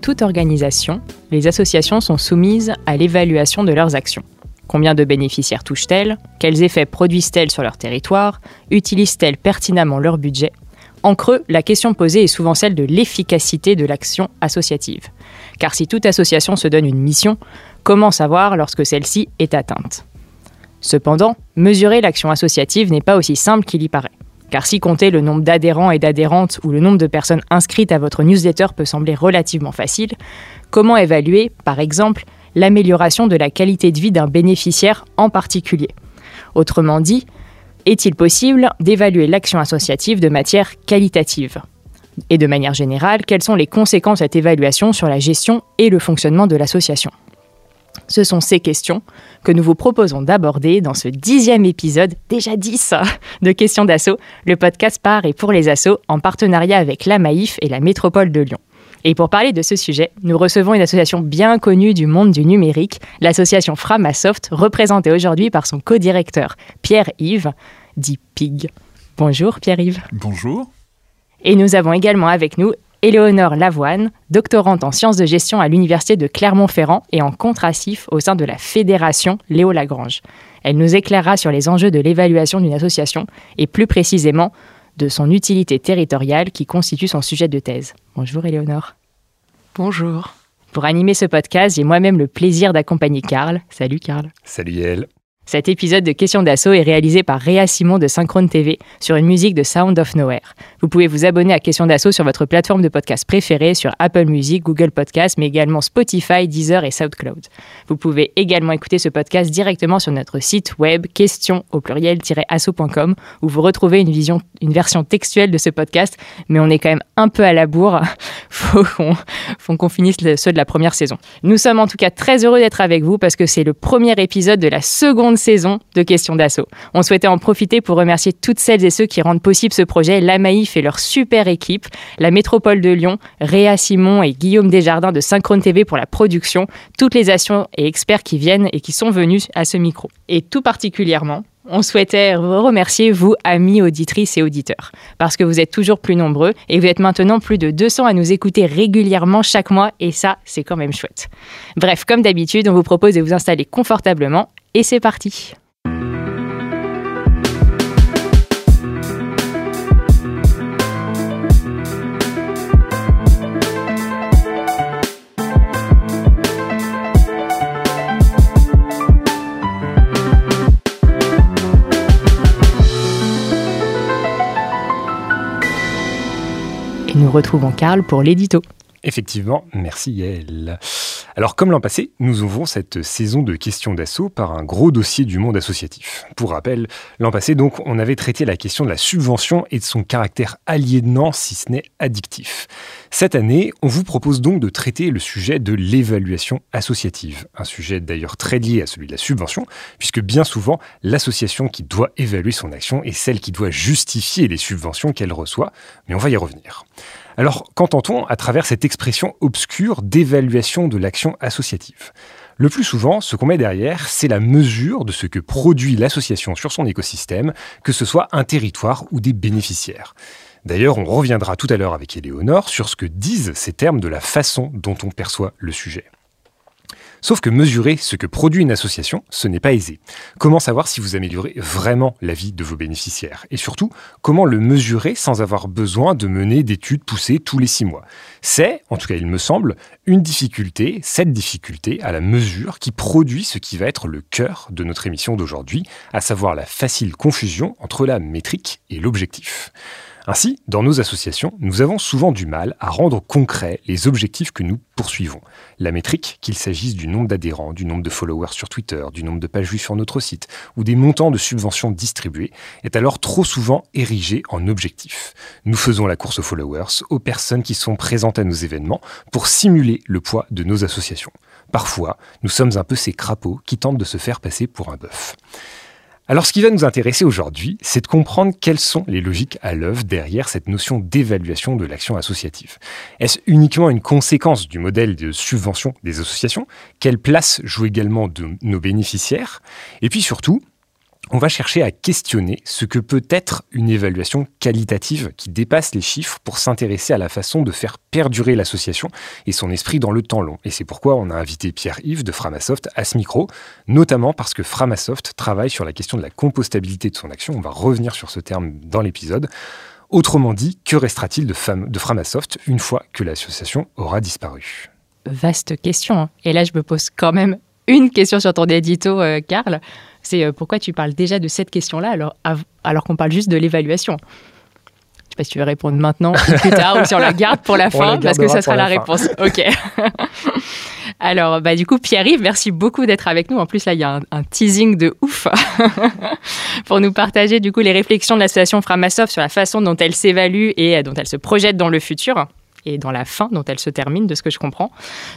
Toute organisation, les associations sont soumises à l'évaluation de leurs actions. Combien de bénéficiaires touchent-elles? Quels effets produisent-elles sur leur territoire? Utilisent-elles pertinemment leur budget? En creux, la question posée est souvent celle de l'efficacité de l'action associative. Car si toute association se donne une mission, comment savoir lorsque celle-ci est atteinte? Cependant, mesurer l'action associative n'est pas aussi simple qu'il y paraît. Car si compter le nombre d'adhérents et d'adhérentes ou le nombre de personnes inscrites à votre newsletter peut sembler relativement facile, comment évaluer, par exemple, l'amélioration de la qualité de vie d'un bénéficiaire en particulier? Autrement dit, est-il possible d'évaluer l'action associative de matière qualitative? Et de manière générale, quelles sont les conséquences de cette évaluation sur la gestion et le fonctionnement de l'association? Ce sont ces questions que nous vous proposons d'aborder dans ce dixième épisode, déjà dix, de Questions d'Assaut, le podcast par et pour les assos en partenariat avec la Maïf et la Métropole de Lyon. Et pour parler de ce sujet, nous recevons une association bien connue du monde du numérique, l'association Framasoft, représentée aujourd'hui par son co-directeur Pierre-Yves, dit PIG. Bonjour Pierre-Yves. Bonjour. Et nous avons également avec nous Éléonore Lavoine, doctorante en sciences de gestion à l'Université de Clermont-Ferrand et en contrassif au sein de la Fédération Léo Lagrange. Elle nous éclairera sur les enjeux de l'évaluation d'une association et plus précisément de son utilité territoriale qui constitue son sujet de thèse. Bonjour Éléonore. Bonjour. Pour animer ce podcast, j'ai moi-même le plaisir d'accompagner Karl. Salut Karl. Salut Yael. Cet épisode de Questions d'assaut est réalisé par Réa Simon de Synchrone TV sur une musique de Sound of Nowhere. Vous pouvez vous abonner à Questions d'assaut sur votre plateforme de podcast préférée sur Apple Music, Google Podcast, mais également Spotify, Deezer et SoundCloud. Vous pouvez également écouter ce podcast directement sur notre site web questions au pluriel-asso.com où vous retrouvez une, version textuelle de ce podcast, mais on est quand même un peu à la bourre. Faut qu'on, faut qu'on finisse ceux de la première saison. Nous sommes en tout cas très heureux d'être avec vous parce que c'est le premier épisode de la seconde saison de Questions d'Assaut. On souhaitait en profiter pour remercier toutes celles et ceux qui rendent possible ce projet, la Maïf et leur super équipe, la Métropole de Lyon, Réa Simon et Guillaume Desjardins de Synchrone TV pour la production, toutes les actions et experts qui viennent et qui sont venus à ce micro. Et tout particulièrement, on souhaitait vous remercier, vous, amis auditrices et auditeurs, parce que vous êtes toujours plus nombreux et vous êtes maintenant plus de 200 à nous écouter régulièrement chaque mois, et ça, c'est quand même chouette. Bref, comme d'habitude, on vous propose de vous installer confortablement, et c'est parti. Et nous retrouvons Karl pour l'édito. Effectivement, merci Yael. Alors comme l'an passé, nous ouvrons cette saison de questions d'assaut par un gros dossier du monde associatif. Pour rappel, l'an passé donc, on avait traité la question de la subvention et de son caractère aliénant si ce n'est addictif. Cette année, on vous propose donc de traiter le sujet de l'évaluation associative, un sujet d'ailleurs très lié à celui de la subvention, puisque bien souvent, l'association qui doit évaluer son action est celle qui doit justifier les subventions qu'elle reçoit, mais on va y revenir. Alors, qu'entend-on à travers cette expression obscure d'évaluation de l'action associative? Le plus souvent, ce qu'on met derrière, c'est la mesure de ce que produit l'association sur son écosystème, que ce soit un territoire ou des bénéficiaires. D'ailleurs, on reviendra tout à l'heure avec Éléonore sur ce que disent ces termes de la façon dont on perçoit le sujet. Sauf que mesurer ce que produit une association, ce n'est pas aisé. Comment savoir si vous améliorez vraiment la vie de vos bénéficiaires? Et surtout, comment le mesurer sans avoir besoin de mener d'études poussées tous les six mois? C'est, en tout cas il me semble, une difficulté, cette difficulté à la mesure qui produit ce qui va être le cœur de notre émission d'aujourd'hui, à savoir la facile confusion entre la métrique et l'objectif. Ainsi, dans nos associations, nous avons souvent du mal à rendre concrets les objectifs que nous poursuivons. La métrique, qu'il s'agisse du nombre d'adhérents, du nombre de followers sur Twitter, du nombre de pages vues sur notre site ou des montants de subventions distribués, est alors trop souvent érigée en objectif. Nous faisons la course aux followers, aux personnes qui sont présentes à nos événements, pour simuler le poids de nos associations. Parfois, nous sommes un peu ces crapauds qui tentent de se faire passer pour un bœuf. Alors ce qui va nous intéresser aujourd'hui, c'est de comprendre quelles sont les logiques à l'œuvre derrière cette notion d'évaluation de l'action associative. Est-ce uniquement une conséquence du modèle de subvention des associations? Quelle place jouent également de nos bénéficiaires? Et puis surtout, on va chercher à questionner ce que peut être une évaluation qualitative qui dépasse les chiffres pour s'intéresser à la façon de faire perdurer l'association et son esprit dans le temps long. Et c'est pourquoi on a invité Pierre-Yves de Framasoft à ce micro, notamment parce que Framasoft travaille sur la question de la compostabilité de son action. On va revenir sur ce terme dans l'épisode. Autrement dit, que restera-t-il de, Framasoft une fois que l'association aura disparu? Vaste question. Hein. Et là, je me pose quand même une question sur ton édito, euh, Karl c'est euh, pourquoi tu parles déjà de cette question-là alors, alors qu'on parle juste de l'évaluation? Je sais pas si tu veux répondre maintenant ou plus tard ou si on la garde pour la fin parce que ça sera la, réponse. Ok. alors, bah, du coup, Pierre-Yves, merci beaucoup d'être avec nous. En plus, là, il y a un, teasing de ouf pour nous partager du coup les réflexions de l'association Framasoft sur la façon dont elle s'évalue et euh, dont elle se projette dans le futur et dans la fin dont elle se termine, de ce que je comprends.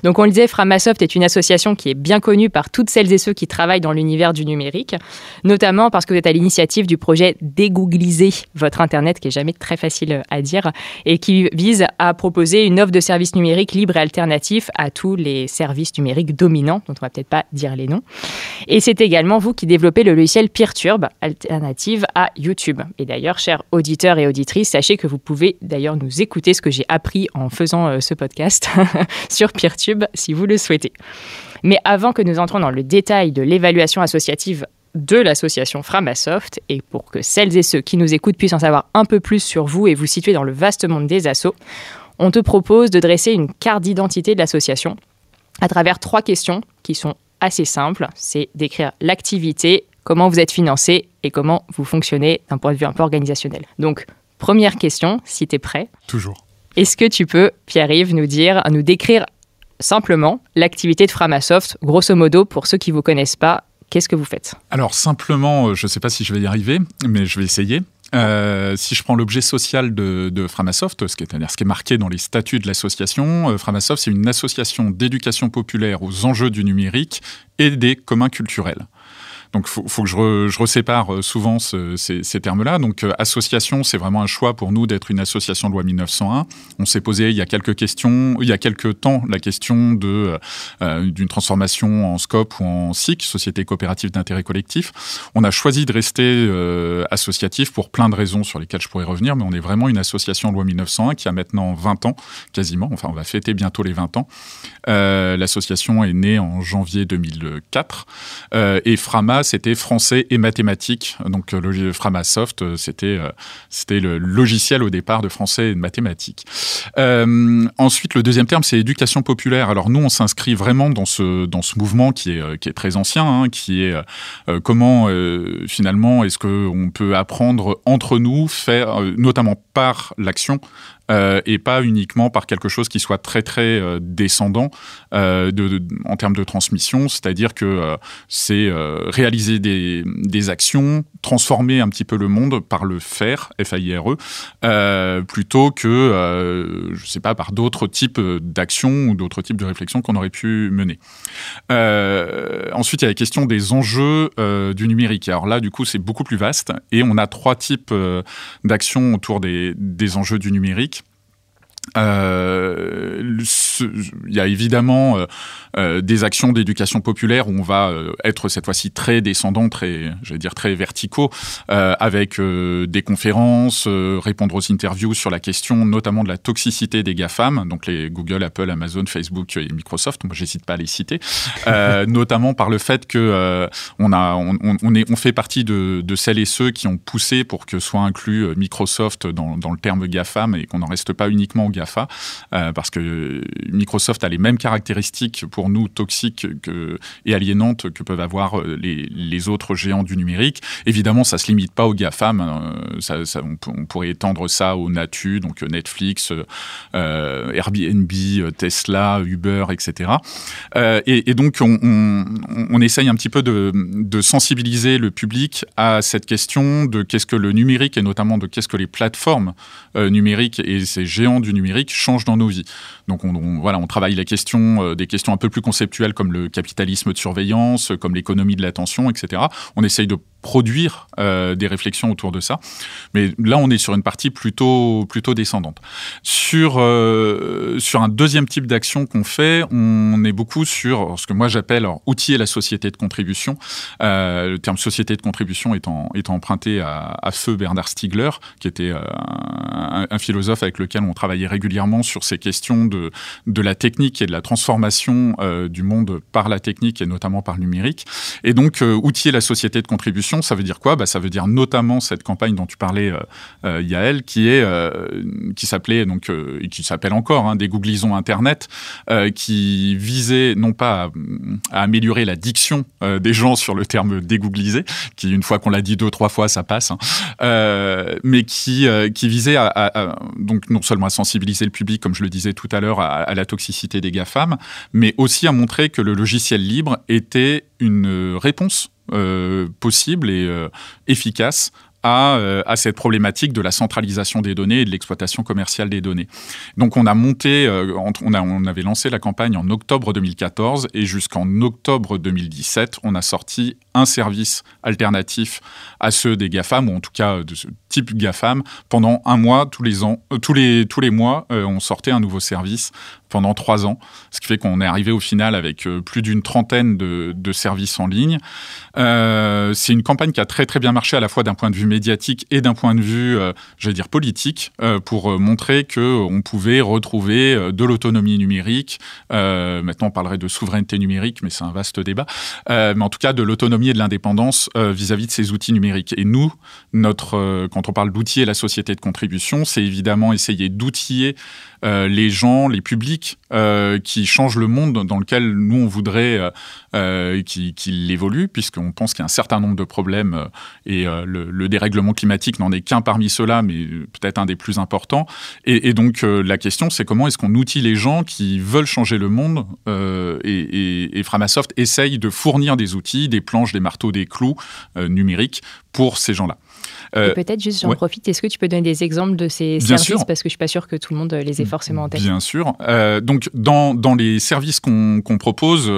Donc on le disait, Framasoft est une association qui est bien connue par toutes celles et ceux qui travaillent dans l'univers du numérique, notamment parce que vous êtes à l'initiative du projet Dégoogliser votre Internet, qui est jamais très facile à dire, et qui vise à proposer une offre de services numériques libres et alternatifs à tous les services numériques dominants, dont on va peut-être pas dire les noms. Et c'est également vous qui développez le logiciel Peertube, alternative à YouTube. Et d'ailleurs, chers auditeurs et auditrices, sachez que vous pouvez d'ailleurs nous écouter ce que j'ai appris en faisant euh, ce podcast sur Peertube si vous le souhaitez. Mais avant que nous entrons dans le détail de l'évaluation associative de l'association Framasoft et pour que celles et ceux qui nous écoutent puissent en savoir un peu plus sur vous et vous situer dans le vaste monde des assos, on te propose de dresser une carte d'identité de l'association à travers trois questions qui sont assez simples. C'est d'écrire l'activité, comment vous êtes financé et comment vous fonctionnez d'un point de vue un peu organisationnel. Donc, première question, si tu es prêt. Toujours. Est-ce que tu peux, Pierre-Yves, nous dire, nous décrire simplement l'activité de Framasoft, grosso modo, pour ceux qui ne vous connaissent pas, qu'est-ce que vous faites? Alors simplement, euh, je ne sais pas si je vais y arriver, mais je vais essayer. Euh, si je prends l'objet social de, Framasoft, ce qui, est, ce qui est marqué dans les statuts de l'association, euh, Framasoft, c'est une association d'éducation populaire aux enjeux du numérique et des communs culturels. Donc, faut, faut que je, je resépare euh, souvent ces, termes-là. Donc, euh, association, c'est vraiment un choix pour nous d'être une association de loi 1901. On s'est posé il y a quelques questions, il y a quelques temps, la question de euh, d'une transformation en SCOP ou en SIC, Société coopérative d'intérêt collectif. On a choisi de rester associatif pour plein de raisons sur lesquelles je pourrais revenir, mais on est vraiment une association de loi 1901 qui a maintenant 20 ans, quasiment. Enfin, on va fêter bientôt les 20 ans. L'association est née en janvier 2004 et Frama c'était français et mathématiques. Donc euh, le Framasoft, euh, c'était euh, c'était le logiciel au départ de français et de mathématiques. ensuite, le deuxième terme, c'est éducation populaire. Alors nous, on s'inscrit vraiment dans ce dans ce mouvement qui est qui est très ancien, hein, qui est comment finalement est-ce que on peut apprendre entre nous, faire notamment par l'action, euh, et pas uniquement par quelque chose qui soit très très euh, descendant euh, en termes de transmission, c'est-à-dire que c'est réaliser des, actions, transformer un petit peu le monde par le faire, F-A-I-R-E, plutôt que, je sais pas, par d'autres types d'actions ou d'autres types de réflexions qu'on aurait pu mener. ensuite, il y a la question des enjeux du numérique. Alors là, du coup, c'est beaucoup plus vaste et on a trois types d'actions autour des enjeux du numérique. Euh, il y a évidemment euh, euh, des actions d'éducation populaire où on va être cette fois-ci très descendant, très, je dire très verticaux, avec des conférences, répondre aux interviews sur la question notamment de la toxicité des GAFAM, donc les Google, Apple, Amazon, Facebook et Microsoft. Moi, j'hésite pas à les citer, notamment par le fait que on a, on, est, on fait partie de, celles et ceux qui ont poussé pour que soit inclus Microsoft dans, dans le terme GAFAM et qu'on n'en reste pas uniquement au GAFAM GAFA, parce que Microsoft a les mêmes caractéristiques pour nous toxiques que, et aliénantes que peuvent avoir les, les autres géants du numérique. Évidemment, ça se limite pas aux GAFAM, ça, on, pourrait étendre ça aux Natu, donc Netflix, Airbnb, Tesla, Uber, etc. Et, donc, on, essaye un petit peu de, sensibiliser le public à cette question de qu'est-ce que le numérique et notamment de qu'est-ce que les plateformes euh, numériques et ces géants du numérique changent dans nos vies. Donc on, voilà, on travaille la question, euh, des questions un peu plus conceptuelles comme le capitalisme de surveillance, comme l'économie de l'attention, etc. On essaye de produire euh, des réflexions autour de ça. Mais là, on est sur une partie plutôt, plutôt descendante. Sur, euh, sur un deuxième type d'action qu'on fait, on est beaucoup sur ce que moi j'appelle outiller la société de contribution. Euh, le terme société de contribution étant, étant emprunté à, feu Bernard Stiegler, qui était un, un, philosophe avec lequel on travaillait régulièrement sur ces questions de, de la technique et de la transformation du monde par la technique et notamment par le numérique. Et donc, outiller la société de contribution ça veut dire quoi? Bah, Ça veut dire notamment cette campagne dont tu parlais, euh, euh Yael, qui est euh, qui s'appelait donc euh, qui s'appelle encore hein, des googlisons Internet, qui visait non pas à, améliorer la diction des gens sur le terme dégooglisé, qui une fois qu'on l'a dit deux trois fois ça passe, hein, mais qui qui visait donc non seulement à sensibiliser le public, comme je le disais tout à l'heure, à la toxicité des GAFAM, mais aussi à montrer que le logiciel libre était une réponse euh, possible et euh, efficace à, euh, à, cette problématique de la centralisation des données et de l'exploitation commerciale des données. Donc on a monté, on, a, on avait lancé la campagne en octobre 2014 et jusqu'en octobre 2017, on a sorti un service alternatif à ceux des GAFAM, ou en tout cas de ce type GAFAM. Pendant un mois, tous les, ans, tous tous les mois, on sortait un nouveau service pendant trois ans, ce qui fait qu'on est arrivé au final avec euh, plus d'une trentaine de, services en ligne. Euh, c'est une campagne qui a très très bien marché à la fois d'un point de vue médiatique et d'un point de vue, euh, j'allais dire politique, pour montrer que on pouvait retrouver de l'autonomie numérique. maintenant, on parlerait de souveraineté numérique, mais c'est un vaste débat. mais en tout cas, de l'autonomie et de l'indépendance vis-à-vis de ces outils numériques. Et nous, notre, quand on parle d'outiller la société de contribution, c'est évidemment essayer d'outiller les gens, les publics euh, qui change le monde dans lequel nous on voudrait euh, euh qu'il évolue, puisqu'on pense qu'il y a un certain nombre de problèmes euh, et le, dérèglement climatique n'en est qu'un parmi ceux-là, mais peut-être un des plus importants. Et, et donc la question, c'est comment est-ce qu'on outille les gens qui veulent changer le monde et, et, et, Framasoft essaye de fournir des outils, des planches, des marteaux, des clous numériques pour ces gens-là. Euh, peut-être juste, j'en profite, est-ce que tu peux donner des exemples de ces services? Parce que je ne suis pas sûr que tout le monde les ait forcément en tête. Bien sûr. Euh, donc, dans, dans, les services qu'on propose,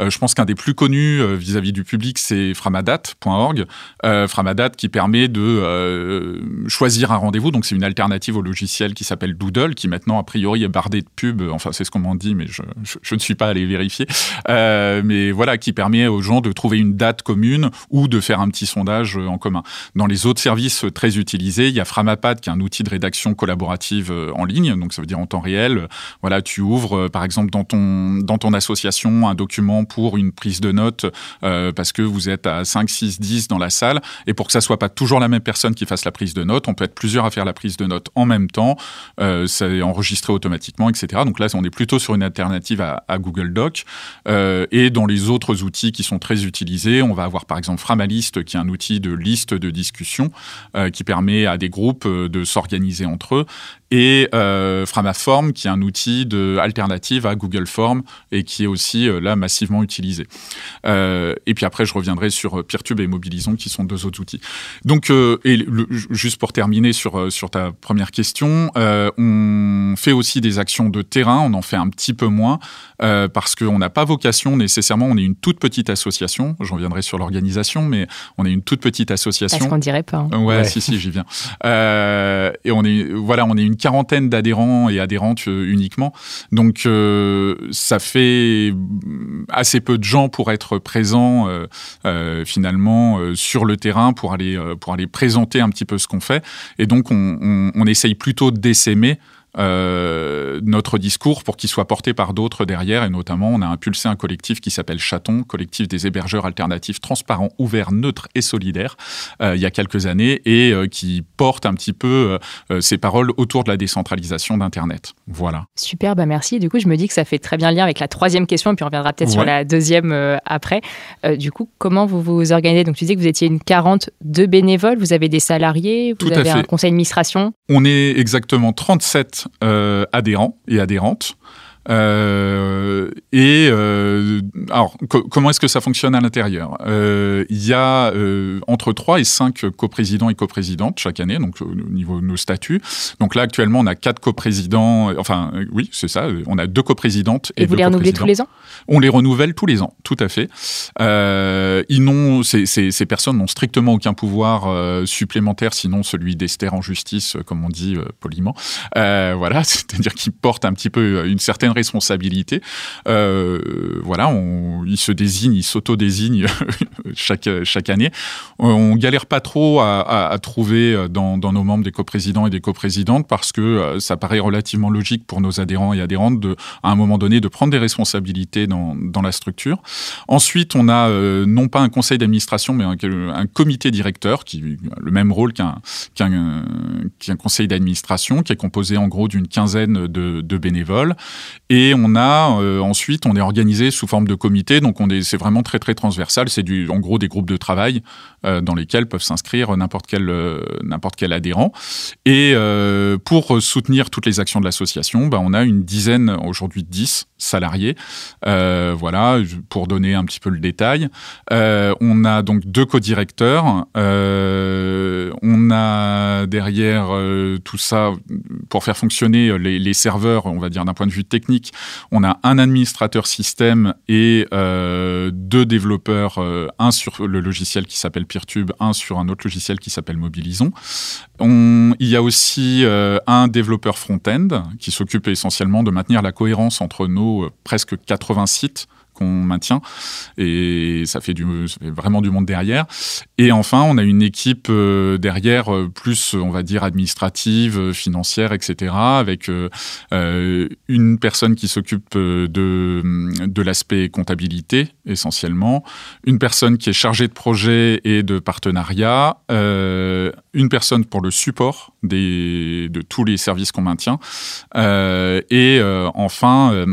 euh, je pense qu'un des plus connus vis-à-vis du public, c'est framadat.org. framadat qui permet de choisir un rendez-vous. Donc, c'est une alternative au logiciel qui s'appelle Doodle, qui maintenant, a priori, est bardé de pubs. Enfin, c'est ce qu'on m'en dit, mais je, je, ne suis pas allé vérifier. mais voilà, qui permet aux gens de trouver une date commune ou de faire un petit sondage en commun. Dans les autres services, très utilisés. Il y a Framapad qui est un outil de rédaction collaborative euh, en ligne, donc ça veut dire en temps réel. Voilà, tu ouvres euh, par exemple dans ton dans ton association un document pour une prise de notes euh, parce que vous êtes à 5 6 10 dans la salle et pour que ça soit pas toujours la même personne qui fasse la prise de notes, on peut être plusieurs à faire la prise de notes en même temps, euh, c'est enregistré automatiquement, etc. Donc là, on est plutôt sur une alternative à, Google Doc et dans les autres outils qui sont très utilisés, on va avoir par exemple Framalist qui est un outil de liste de discussion qui permet à des groupes euh, de s'organiser entre eux et euh, Framaform qui est un outil de alternative à Google Form et qui est aussi euh, là massivement utilisé. Euh, et puis après je reviendrai sur Peertube et Mobilisons qui sont deux autres outils. Donc euh, et le, juste pour terminer sur euh, sur ta première question, euh, on fait aussi des actions de terrain, on en fait un petit peu moins parce qu'on n'a pas vocation nécessairement, on est une toute petite association, j'en viendrai sur l'organisation, mais on est une toute petite association. Parce qu'on dirait pas. Hein. Ouais, ouais, si si j'y viens. et on est voilà, on est une quarantaine d'adhérents et adhérentes euh, uniquement. Donc euh, ça fait assez peu de gens pour être présents euh, finalement sur le terrain pour aller présenter un petit peu ce qu'on fait. Et donc on, essaye plutôt d'essaimer euh, notre discours pour qu'il soit porté par d'autres derrière. Et notamment, on a impulsé un collectif qui s'appelle Chaton, collectif des hébergeurs alternatifs transparents, ouverts, neutres et solidaires, euh, il y a quelques années, et euh, qui porte un petit peu ces paroles autour de la décentralisation d'Internet. Voilà. Super, bah merci. Du coup, je me dis que ça fait très bien lien avec la troisième question, et puis on reviendra peut-être sur la deuxième après. du coup, comment vous vous organisez? Donc, tu disais que vous étiez une 40 de bénévoles, vous avez des salariés, vous avez un conseil d'administration? On est exactement 37 euh, adhérents et adhérentes. Euh, et euh, alors, comment est-ce que ça fonctionne à l'intérieur? Euh, Il y a entre 3 et 5 coprésidents et coprésidentes chaque année, donc au niveau de nos statuts. Donc là, actuellement, on a quatre coprésidents. Enfin, oui, c'est ça. On a deux coprésidentes et, et vous les renouvelez tous les ans? On les renouvelle tous les ans, tout à fait. ils n'ont, ces, ces, ces, personnes n'ont strictement aucun pouvoir supplémentaire, sinon celui d'Esther en justice, comme on dit poliment. voilà, c'est-à-dire qu'ils portent un petit peu une certaine responsabilité. Euh, voilà, on, il se désigne, il s'auto-désigne chaque, chaque année. On galère pas trop à, trouver dans, nos membres des coprésidents et des coprésidentes parce que euh, ça paraît relativement logique pour nos adhérents et adhérentes à un moment donné de prendre des responsabilités dans, la structure. Ensuite, on a euh, non pas un conseil d'administration, mais un, comité directeur qui a le même rôle qu'un qu'un conseil d'administration, qui est composé en gros d'une quinzaine de bénévoles et on a euh, ensuite, on est organisé sous forme de comité, donc on est, c'est vraiment très très transversal. C'est en gros des groupes de travail euh, dans lesquels peuvent s'inscrire n'importe quel euh, n'importe quel adhérent. Et pour soutenir toutes les actions de l'association, ben, on a une dizaine, aujourd'hui 10 salariés. voilà, pour donner un petit peu le détail. on a donc deux co-directeurs. on a derrière tout ça pour faire fonctionner les serveurs, on va dire d'un point de vue technique on a un administrateur système et euh, deux développeurs, euh, un sur le logiciel qui s'appelle Peertube, un sur un autre logiciel qui s'appelle Mobilison. il y a aussi euh, un développeur front-end qui s'occupe essentiellement de maintenir la cohérence entre nos presque 80 sites qu'on maintient et ça fait, vraiment du monde derrière. Et enfin, on a une équipe euh, derrière euh, plus, on va dire, administrative, euh, financière, etc., avec une personne qui s'occupe de, de l'aspect comptabilité essentiellement, une personne qui est chargée de projet et de partenariat, une personne pour le support des, de tous les services qu'on maintient, et enfin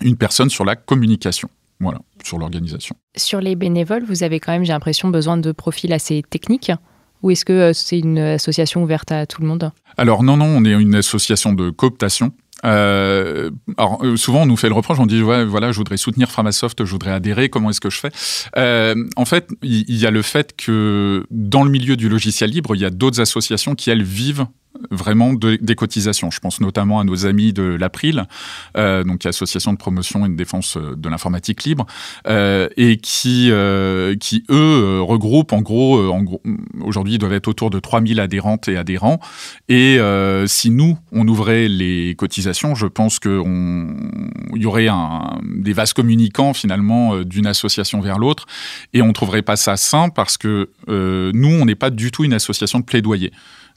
une personne sur la communication. Voilà, sur l'organisation. Sur les bénévoles, vous avez quand même, j'ai l'impression, besoin de profils assez techniques ou est-ce que euh, c'est une association ouverte à tout le monde? Alors non, non, on est une association de cooptation. Euh, alors euh, souvent on nous fait le reproche, on dit ouais, voilà, je voudrais soutenir Framasoft, je voudrais adhérer, comment est-ce que je fais? En fait, il y, a le fait que dans le milieu du logiciel libre, il y a d'autres associations qui elles vivent vraiment des cotisations. Je pense notamment à nos amis de l'April, euh, donc association de promotion et de défense euh, de l'informatique libre, euh, et qui, qui eux regroupent en gros, aujourd'hui ils doivent être autour de 3000 adhérentes et adhérents. Et si nous on ouvrait les cotisations, je pense qu'il y aurait des vases communicants finalement d'une association vers l'autre, et on trouverait pas ça sain parce que nous on n'est pas du tout une association de plaidoyer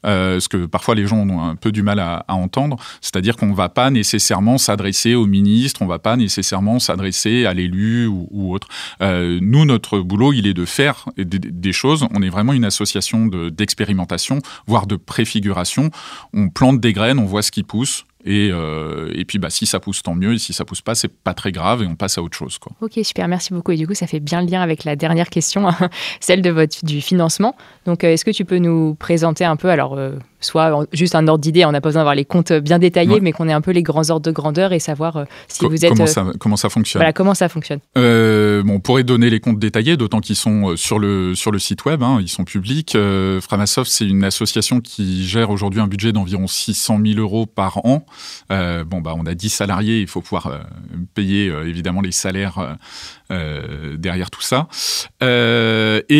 euh, ce que parfois les gens ont un peu du mal à, à entendre, c'est-à-dire qu'on ne va pas nécessairement s'adresser au ministre, on ne va pas nécessairement s'adresser à l'élu ou, ou, autre. Euh, nous, notre boulot, il est de faire des, des choses. On est vraiment une association d'expérimentation, voire de préfiguration. On plante des graines, on voit ce qui pousse, et, euh, et, puis, bah, si ça pousse, tant mieux. Et si ça pousse pas, c'est pas très grave et on passe à autre chose. Quoi. Ok, super, merci beaucoup. Et du coup, ça fait bien le lien avec la dernière question, celle de votre, du financement. Donc, euh, est-ce que tu peux nous présenter un peu, alors, euh, soit juste un ordre d'idée, on n'a pas besoin d'avoir les comptes bien détaillés, mais qu'on ait un peu les grands ordres de grandeur et savoir euh, si vous êtes... Comment ça, comment ça fonctionne Voilà, comment ça fonctionne euh, bon, On pourrait donner les comptes détaillés, d'autant qu'ils sont euh, sur le, sur le site web, hein, ils sont publics. Framasoft, c'est une association qui gère aujourd'hui un budget d'environ 600 000 euros par an. bon, bah, on a 10 salariés, il faut pouvoir payer évidemment les salaires derrière tout ça. et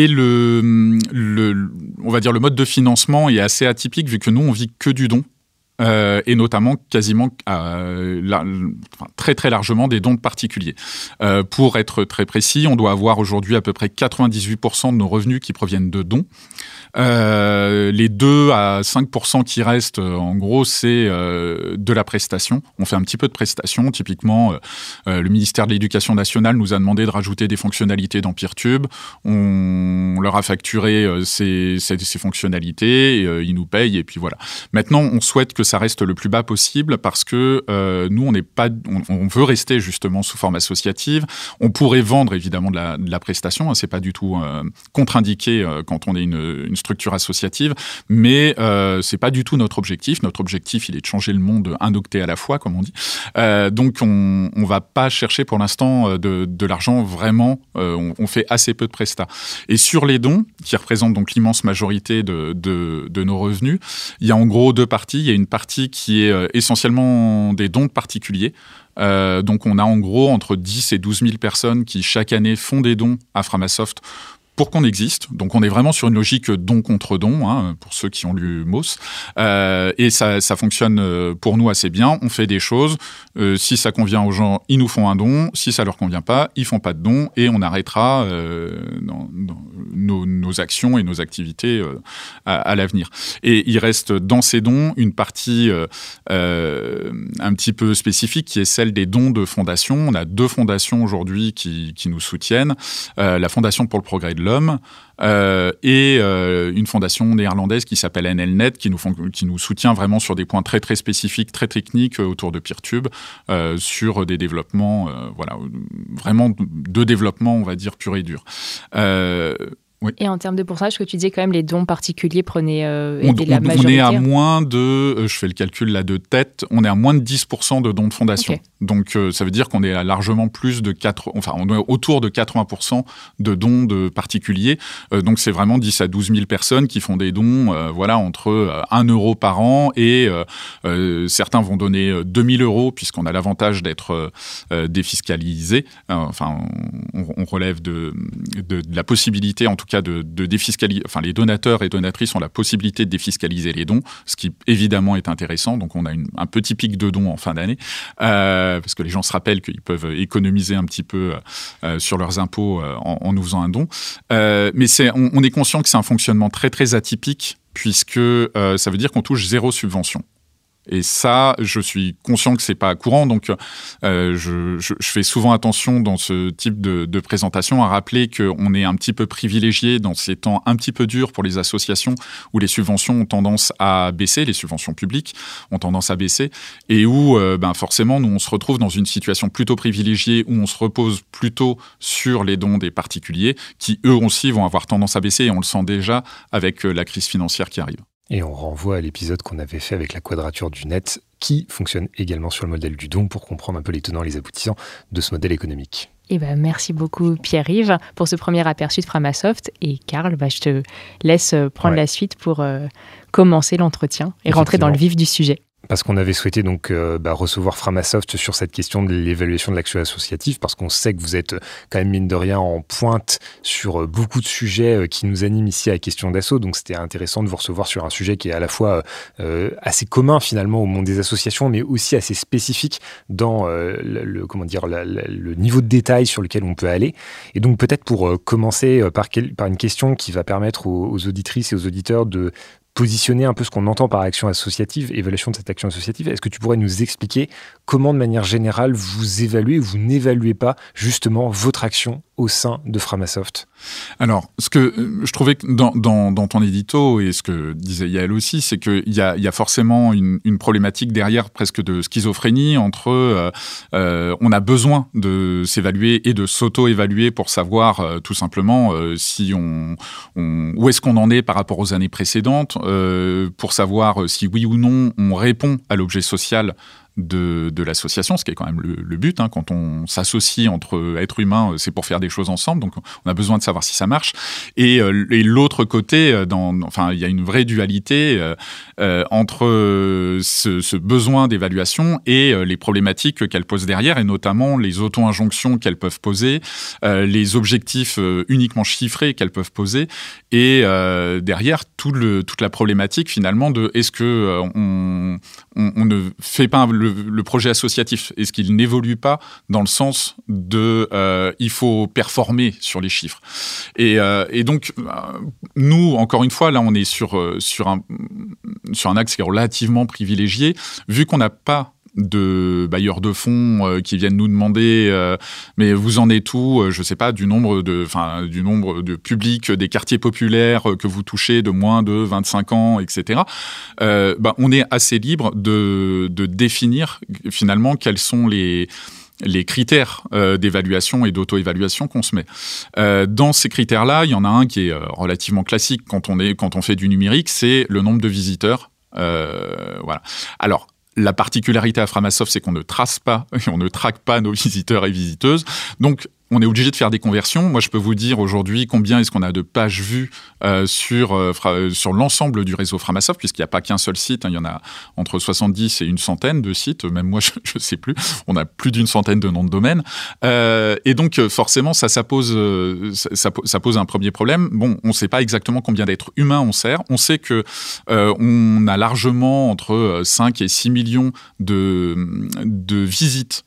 le, le, on va dire le mode de financement est assez atypique vu que nous, on vit que du don. Et notamment quasiment très très largement des dons de particuliers. pour être très précis, on doit avoir aujourd'hui à peu près 98% de nos revenus qui proviennent de dons. Euh, les 2 à 5% qui restent, euh, en gros, c'est euh, de la prestation. On fait un petit peu de prestation. Typiquement, le ministère de l'Éducation nationale nous a demandé de rajouter des fonctionnalités dans PeerTube. On leur a facturé ces, ces, fonctionnalités, ils nous payent et puis voilà. Maintenant, on souhaite que ça reste le plus bas possible parce que nous, on n'est pas, on, veut rester justement sous forme associative. On pourrait vendre évidemment de la, prestation. Hein, c'est pas du tout contre-indiqué quand on est une, structure associative, mais euh, c'est pas du tout notre objectif. Notre objectif, il est de changer le monde un octet à la fois, comme on dit. Euh, donc, on, on va pas chercher pour l'instant euh, de, l'argent vraiment. Euh, on, fait assez peu de prestats. Et sur les dons, qui représentent donc l'immense majorité de, nos revenus, il y a en gros deux parties. Il y a une partie qui est essentiellement des dons de particuliers. Euh, donc on a en gros entre 10 et 12 000 personnes qui chaque année font des dons à Framasoft pour qu'on existe. Donc on est vraiment sur une logique don contre don, hein, pour ceux qui ont lu Moss. Euh, et ça, ça, fonctionne euh, pour nous assez bien. On fait des choses. Euh, si ça convient aux gens, ils nous font un don. Si ça leur convient pas, ils font pas de don et on arrêtera euh, nos, actions et nos activités euh, à, l'avenir. Et il reste dans ces dons une partie un petit peu spécifique qui est celle des dons de fondations. On a deux fondations aujourd'hui qui, qui, nous soutiennent. la Fondation pour le progrès de l'homme euh, et euh, une fondation néerlandaise qui s'appelle NLNet qui nous, qui nous soutient vraiment sur des points très très spécifiques, très techniques euh, autour de PeerTube, sur des développements, voilà, vraiment de développement, on va dire, pur et dur. Et en termes de pourcentage, que tu disais quand même les dons particuliers prenaient euh, on, la majorité. On est à moins de, euh, je fais le calcul là de tête, on est à moins de 10% de dons de fondation. Donc euh, ça veut dire qu'on est à largement plus de 4, enfin on est autour de 80% de dons de particuliers. Euh, donc c'est vraiment 10 à 12 000 personnes qui font des dons, voilà, entre 1 euro par an et certains vont donner 2000 euros puisqu'on a l'avantage d'être défiscalisé. enfin, on, on relève de, de, de la possibilité en tout cas de, de défiscaliser, enfin les donateurs et donatrices ont la possibilité de défiscaliser les dons, ce qui évidemment est intéressant. Donc on a un petit pic de dons en fin d'année, euh, parce que les gens se rappellent qu'ils peuvent économiser un petit peu euh, sur leurs impôts euh, en, nous faisant un don. Mais on, est conscient que c'est un fonctionnement très très atypique puisque ça veut dire qu'on touche zéro subvention. Et ça, je suis conscient que c'est pas courant, donc euh, je, je, je, fais souvent attention dans ce type de, de présentation à rappeler qu'on est un petit peu privilégié dans ces temps un petit peu durs pour les associations où les subventions ont tendance à baisser, les subventions publiques ont tendance à baisser, et où euh, ben forcément nous on se retrouve dans une situation plutôt privilégiée où on se repose plutôt sur les dons des particuliers qui eux aussi vont avoir tendance à baisser, et on le sent déjà avec euh, la crise financière qui arrive. Et on renvoie à l'épisode qu'on avait fait avec la quadrature du net, qui fonctionne également sur le modèle du don pour comprendre un peu les tenants et les aboutissants de ce modèle économique. Eh ben, merci beaucoup Pierre-Yves pour ce premier aperçu de Framasoft. Et Karl, bah, je te laisse prendre ouais. la suite pour euh, commencer l'entretien et rentrer dans le vif du sujet parce qu'on avait souhaité donc euh, bah, recevoir Framasoft sur cette question de l'évaluation de l'action associative, parce qu'on sait que vous êtes quand même mine de rien en pointe sur euh, beaucoup de sujets euh, qui nous animent ici à Question d'assaut. Donc c'était intéressant de vous recevoir sur un sujet qui est à la fois euh, assez commun finalement au monde des associations, mais aussi assez spécifique dans euh, le, comment dire la, la, le niveau de détail sur lequel on peut aller. Et donc peut-être pour commencer par, une question qui va permettre aux auditrices et aux auditeurs de positionner un peu ce qu'on entend par action associative, évaluation de cette action associative. Est-ce que tu pourrais nous expliquer comment, de manière générale, vous évaluez ou vous n'évaluez pas justement votre action au sein de Framasoft. Alors, ce que euh, je trouvais dans, ton édito et ce que disait Yael aussi, c'est qu'il y a, y a forcément une, problématique derrière presque de schizophrénie entre euh, euh, on a besoin de s'évaluer et de s'auto-évaluer pour savoir tout simplement si on, on où est-ce qu'on en est par rapport aux années précédentes, pour savoir si oui ou non on répond à l'objet social de, l'association, ce qui est quand même le, but. Hein. quand on s'associe entre êtres humains, c'est pour faire des choses ensemble, donc on a besoin de savoir si ça marche. Et, et l'autre côté, dans, enfin, il y a une vraie dualité entre ce, besoin d'évaluation et les problématiques qu'elle pose derrière, et notamment les auto-injonctions qu'elles peuvent poser, les objectifs uniquement chiffrés qu'elles peuvent poser, et derrière toute la problématique finalement de est-ce que euh, on, ne fait pas le, projet associatif. Est-ce qu'il n'évolue pas dans le sens de euh, il faut performer sur les chiffres. Et, euh, et, donc nous encore une fois là on est sur sur un sur un axe qui est relativement privilégié. Vu qu'on n'a pas de bailleurs de fonds euh, qui viennent nous demander euh, mais vous en êtes où euh, je sais pas du nombre de enfin du nombre de publics des quartiers populaires que vous touchez de moins de 25 ans etc bah, on est assez libre de, de définir finalement quels sont les les critères d'évaluation et d'auto-évaluation qu'on se met. dans ces critères-là, il y en a un qui est relativement classique quand on est quand on fait du numérique, c'est le nombre de visiteurs. voilà. Alors la particularité à Framasoft, c'est qu'on ne trace pas et on ne traque pas nos visiteurs et visiteuses. Donc, on est obligé de faire des conversions. Moi, je peux vous dire aujourd'hui combien est-ce qu'on a de pages vues euh, sur euh, euh, sur l'ensemble du réseau Framasoft, puisqu'il n'y a pas qu'un seul site. Hein. il y en a entre 70 et une centaine de sites. Même moi, je ne sais plus. On a plus d'une centaine de noms de domaines. et donc, forcément, ça, pose ça, pose un premier problème. Bon, on ne sait pas exactement combien d'êtres humains on sert. On sait que on a largement entre 5 et 6 millions de visites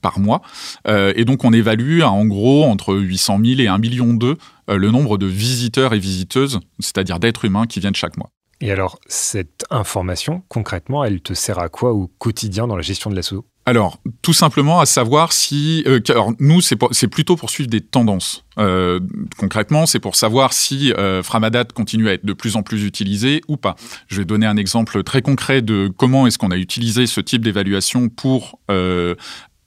par mois. Euh, et donc on évalue en gros entre 800 000 et 1 million d'eux le nombre de visiteurs et visiteuses, c'est-à-dire d'êtres humains qui viennent chaque mois. Et alors, cette information, concrètement, elle te sert à quoi au quotidien dans la gestion de l'assaut alors, tout simplement à savoir si... Euh, alors, nous, c'est plutôt pour suivre des tendances. Euh, concrètement, c'est pour savoir si euh, Framadat continue à être de plus en plus utilisé ou pas. Je vais donner un exemple très concret de comment est-ce qu'on a utilisé ce type d'évaluation pour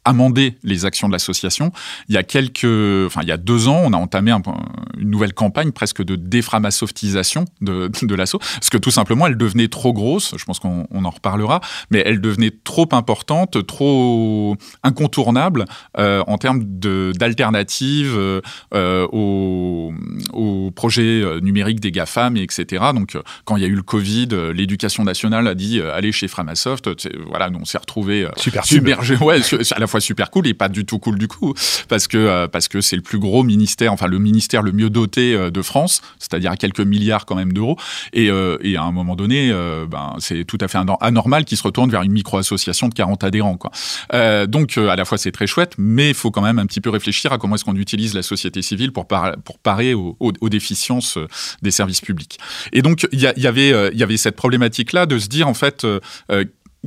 amender les actions de l'association. Il y a quelques, enfin il y a deux ans, on a entamé une nouvelle campagne presque de déframasoftisation de, de l'asso, parce que tout simplement elle devenait trop grosse. Je pense qu'on en reparlera, mais elle devenait trop importante, trop incontournable euh, en termes d'alternatives euh, aux, aux, projets euh, numériques des GAFAM, et etc. Donc quand il y a eu le Covid, l'éducation nationale a dit allez chez Framasoft. Voilà, nous on s'est retrouvé super submergé, ouais, à la fois super cool et pas du tout cool du coup, parce que euh, parce que c'est le plus gros ministère, enfin le ministère le mieux doté euh, de France, c'est-à-dire à quelques milliards quand même d'euros, et, euh, à un moment donné, ben c'est tout à fait anormal qu'il se retourne vers une micro-association de 40 adhérents, quoi. donc à la fois c'est très chouette, mais il faut quand même un petit peu réfléchir à comment est-ce qu'on utilise la société civile pour, pour parer aux, déficiences des services publics. Et donc il y, avait il y avait cette problématique là de se dire en fait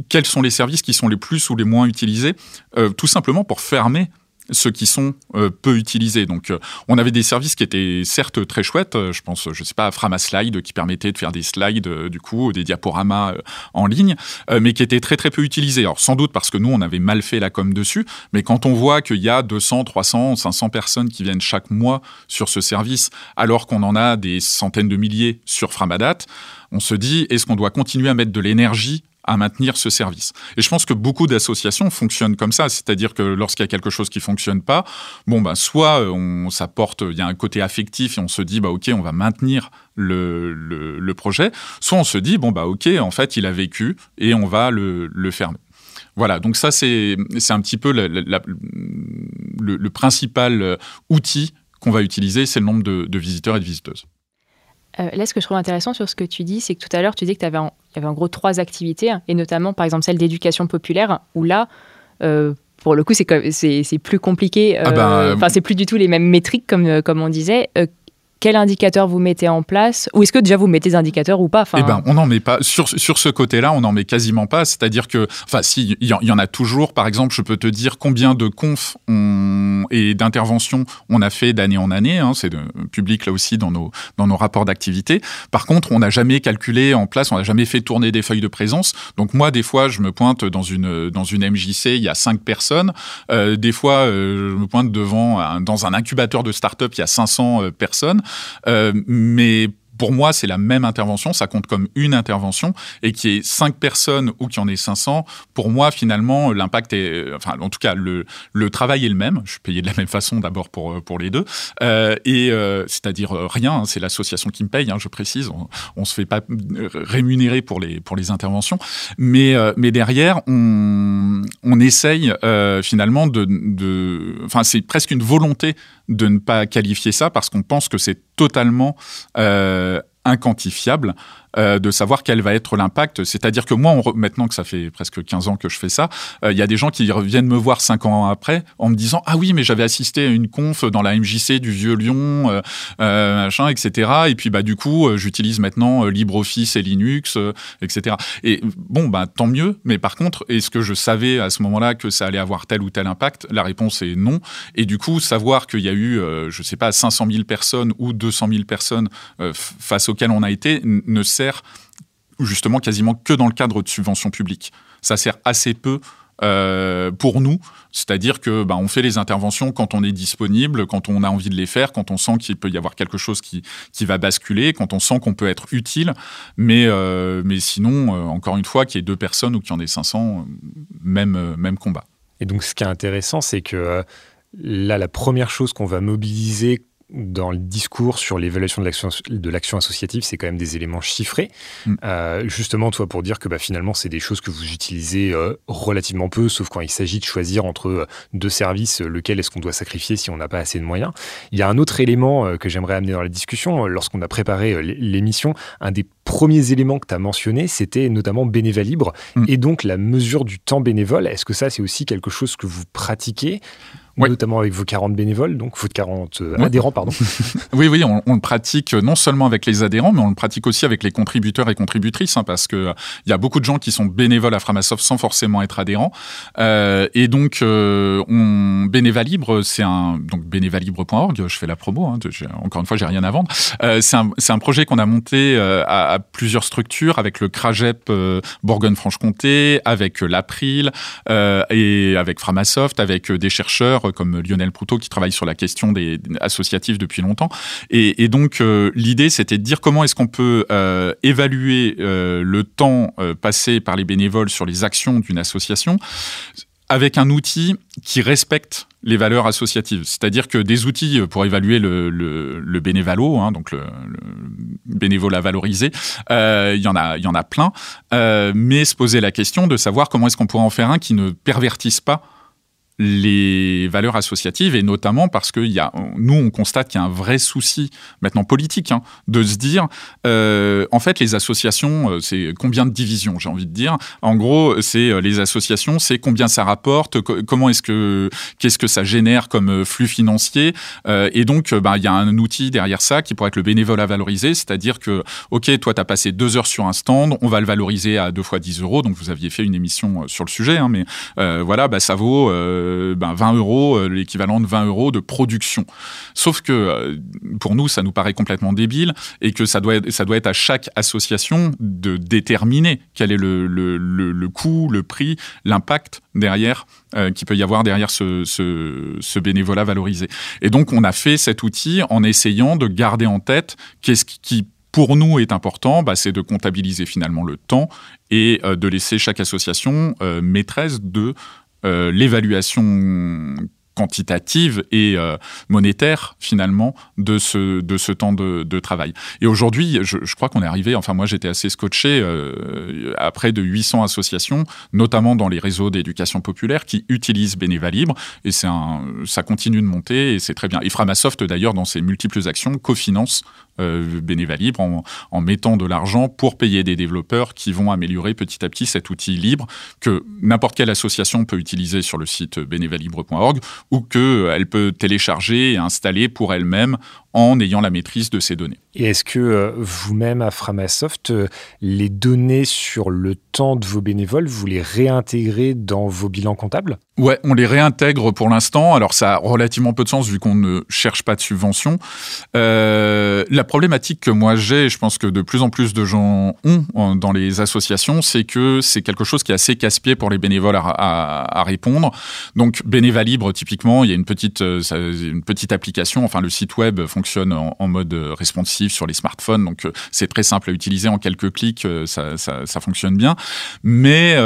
quels sont les services qui sont les plus ou les moins utilisés, euh, tout simplement pour fermer ceux qui sont euh, peu utilisés. Donc, euh, on avait des services qui étaient certes très chouettes. je pense, je sais pas, Framaslide qui permettait de faire des slides, du coup, des diaporamas en ligne, mais qui étaient très très peu utilisés. Alors, sans doute parce que nous, on avait mal fait la com dessus, mais quand on voit qu'il y a 200, 300, 500 personnes qui viennent chaque mois sur ce service, alors qu'on en a des centaines de milliers sur Framadat, on se dit, est-ce qu'on doit continuer à mettre de l'énergie à maintenir ce service. Et je pense que beaucoup d'associations fonctionnent comme ça, c'est-à-dire que lorsqu'il y a quelque chose qui fonctionne pas, bon ben soit euh, on s'apporte, il y a un côté affectif et on se dit bah ok on va maintenir le, le, projet, soit on se dit bon bah ok en fait il a vécu et on va le, fermer. Voilà, donc ça c'est un petit peu le, principal euh, outil qu'on va utiliser, c'est le nombre de visiteurs et de visiteuses. Euh, là, ce que je trouve intéressant sur ce que tu dis, c'est que tout à l'heure, tu dis que tu avais, en, y avait en gros trois activités, et notamment, par exemple, celle d'éducation populaire, où là, euh, pour le coup, c'est plus compliqué. Ah ben, euh, enfin, c'est plus du tout les mêmes métriques, comme, comme on disait quel indicateur vous mettez en place Ou est-ce que déjà vous mettez des indicateurs ou pas enfin, Eh ben, on n'en met pas. Sur, sur ce côté-là, on n'en met quasiment pas. C'est-à-dire que, enfin, si, il y, en a toujours. Par exemple, je peux te dire combien de confs et d'interventions on a fait d'année en année. Hein, c'est public là aussi dans nos, dans nos rapports d'activité. Par contre, on n'a jamais calculé en place, on n'a jamais fait tourner des feuilles de présence. Donc moi, des fois, je me pointe dans une, dans une MJC, il y a cinq personnes. Euh, des fois, euh, je me pointe devant dans un incubateur de start-up, il y a 500 euh, personnes. Euh, mais pour moi, c'est la même intervention, ça compte comme une intervention, et qu'il y ait cinq personnes ou qu'il y en ait 500, pour moi, finalement, l'impact est, enfin, en tout cas, le, travail est le même. Je suis payé de la même façon d'abord pour, pour les deux, euh, et euh, c'est-à-dire euh, rien, hein, c'est l'association qui me paye, hein, je précise, on, on se fait pas rémunérer pour les, pour les interventions, mais, euh, mais derrière, on, on essaye euh, finalement de, enfin, c'est presque une volonté de ne pas qualifier ça parce qu'on pense que c'est totalement euh, inquantifiable euh, de savoir quel va être l'impact. C'est-à-dire que moi, on maintenant que ça fait presque 15 ans que je fais ça, euh, il y a des gens qui reviennent me voir 5 ans après en me disant Ah oui, mais j'avais assisté à une conf dans la MJC du Vieux Lyon, euh, machin, etc. Et puis, bah, du coup, j'utilise maintenant LibreOffice et Linux, etc. Et bon, bah, tant mieux. Mais par contre, est-ce que je savais à ce moment-là que ça allait avoir tel ou tel impact? La réponse est non. Et du coup, savoir qu'il y a eu, je sais pas, 500 000 personnes ou 200 000 personnes face auxquelles on a été ne sert justement quasiment que dans le cadre de subventions publiques. Ça sert assez peu euh, pour nous, c'est-à-dire que bah, on fait les interventions quand on est disponible, quand on a envie de les faire, quand on sent qu'il peut y avoir quelque chose qui, qui va basculer, quand on sent qu'on peut être utile. Mais, euh, mais sinon, euh, encore une fois, qu'il y ait deux personnes ou qu'il y en ait 500, même, même combat. Et donc, ce qui est intéressant, c'est que là, la première chose qu'on va mobiliser dans le discours sur l'évaluation de l'action associative, c'est quand même des éléments chiffrés. Mm. Euh, justement, toi, pour dire que bah, finalement, c'est des choses que vous utilisez euh, relativement peu, sauf quand il s'agit de choisir entre euh, deux services, lequel est-ce qu'on doit sacrifier si on n'a pas assez de moyens. Il y a un autre élément euh, que j'aimerais amener dans la discussion. Lorsqu'on a préparé euh, l'émission, un des premiers éléments que tu as mentionné, c'était notamment bénévolat libre mm. et donc la mesure du temps bénévole. Est-ce que ça, c'est aussi quelque chose que vous pratiquez? Ouais. notamment avec vos 40 bénévoles, donc vos 40 euh, ouais. adhérents, pardon. oui, oui, on, on, le pratique non seulement avec les adhérents, mais on le pratique aussi avec les contributeurs et contributrices, hein, parce que il euh, y a beaucoup de gens qui sont bénévoles à Framasoft sans forcément être adhérents. Euh, et donc, euh, on, Bénéva Libre, c'est un donc bénévalibre.org. Je fais la promo. Hein, encore une fois, j'ai rien à vendre. Euh, c'est un, un, projet qu'on a monté euh, à, à, plusieurs structures avec le CRAGEP Bourgogne-Franche-Comté, avec l'April et avec Framasoft, avec des chercheurs comme Lionel Proutot qui travaille sur la question des, des associatifs depuis longtemps. Et, donc euh, l'idée c'était de dire comment est-ce qu'on peut euh, évaluer euh, le temps passé par les bénévoles sur les actions d'une association avec un outil qui respecte les valeurs associatives. C'est-à-dire que des outils pour évaluer le, le, bénévalo, hein, donc le, le, bénévolat valorisé, il y en a, y en a plein, mais se poser la question de savoir comment est-ce qu'on pourrait en faire un qui ne pervertisse pas les valeurs associatives et notamment parce que y a, nous on constate qu'il y a un vrai souci maintenant politique hein, de se dire euh, en fait les associations euh, c'est combien de divisions j'ai envie de dire. En gros c'est euh, les associations c'est combien ça rapporte co comment est-ce que qu'est-ce que ça génère comme flux financier et donc bah, il y a un outil derrière ça qui pourrait être le bénévole à valoriser c'est-à-dire que ok toi tu as passé deux heures sur un stand on va le valoriser à deux fois 10 euros donc vous aviez fait une émission sur le sujet hein, mais voilà bah, ça vaut ben 20 euros, euh, l'équivalent de 20 euros de production. Sauf que euh, pour nous, ça nous paraît complètement débile et que ça doit être, à chaque association de déterminer quel est le, coût, le prix, l'impact derrière euh, qui peut y avoir derrière ce, bénévolat valorisé. Et donc, on a fait cet outil en essayant de garder en tête qu'est-ce qui pour nous est important, bah, c'est de comptabiliser finalement le temps et euh, de laisser chaque association euh, maîtresse de euh, l'évaluation quantitative et euh, monétaire finalement de ce de ce temps de, travail. Et aujourd'hui, je, crois qu'on est arrivé. Enfin, moi, j'étais assez scotché euh, à près de 800 associations, notamment dans les réseaux d'éducation populaire, qui utilisent Bénéva Libre. Et c'est un, ça continue de monter et c'est très bien. Et Framasoft d'ailleurs, dans ses multiples actions, cofinance euh, Libre en, en mettant de l'argent pour payer des développeurs qui vont améliorer petit à petit cet outil libre que n'importe quelle association peut utiliser sur le site bénévalibre.org ou qu'elle peut télécharger et installer pour elle-même en ayant la maîtrise de ces données. Et est-ce que euh, vous-même à Framasoft, euh, les données sur le temps de vos bénévoles, vous les réintégrez dans vos bilans comptables? Ouais, on les réintègre pour l'instant. Alors ça a relativement peu de sens vu qu'on ne cherche pas de subvention. Euh, la problématique que moi j'ai, je pense que de plus en plus de gens ont dans les associations, c'est que c'est quelque chose qui est assez casse-pied pour les bénévoles à, à, à, répondre. Donc Bénéva Libre, typiquement, il y a une petite, une petite application, enfin le site web fonctionne fonctionne en, mode responsive sur les smartphones, donc c'est très simple à utiliser en quelques clics, ça, ça, ça fonctionne bien. Mais,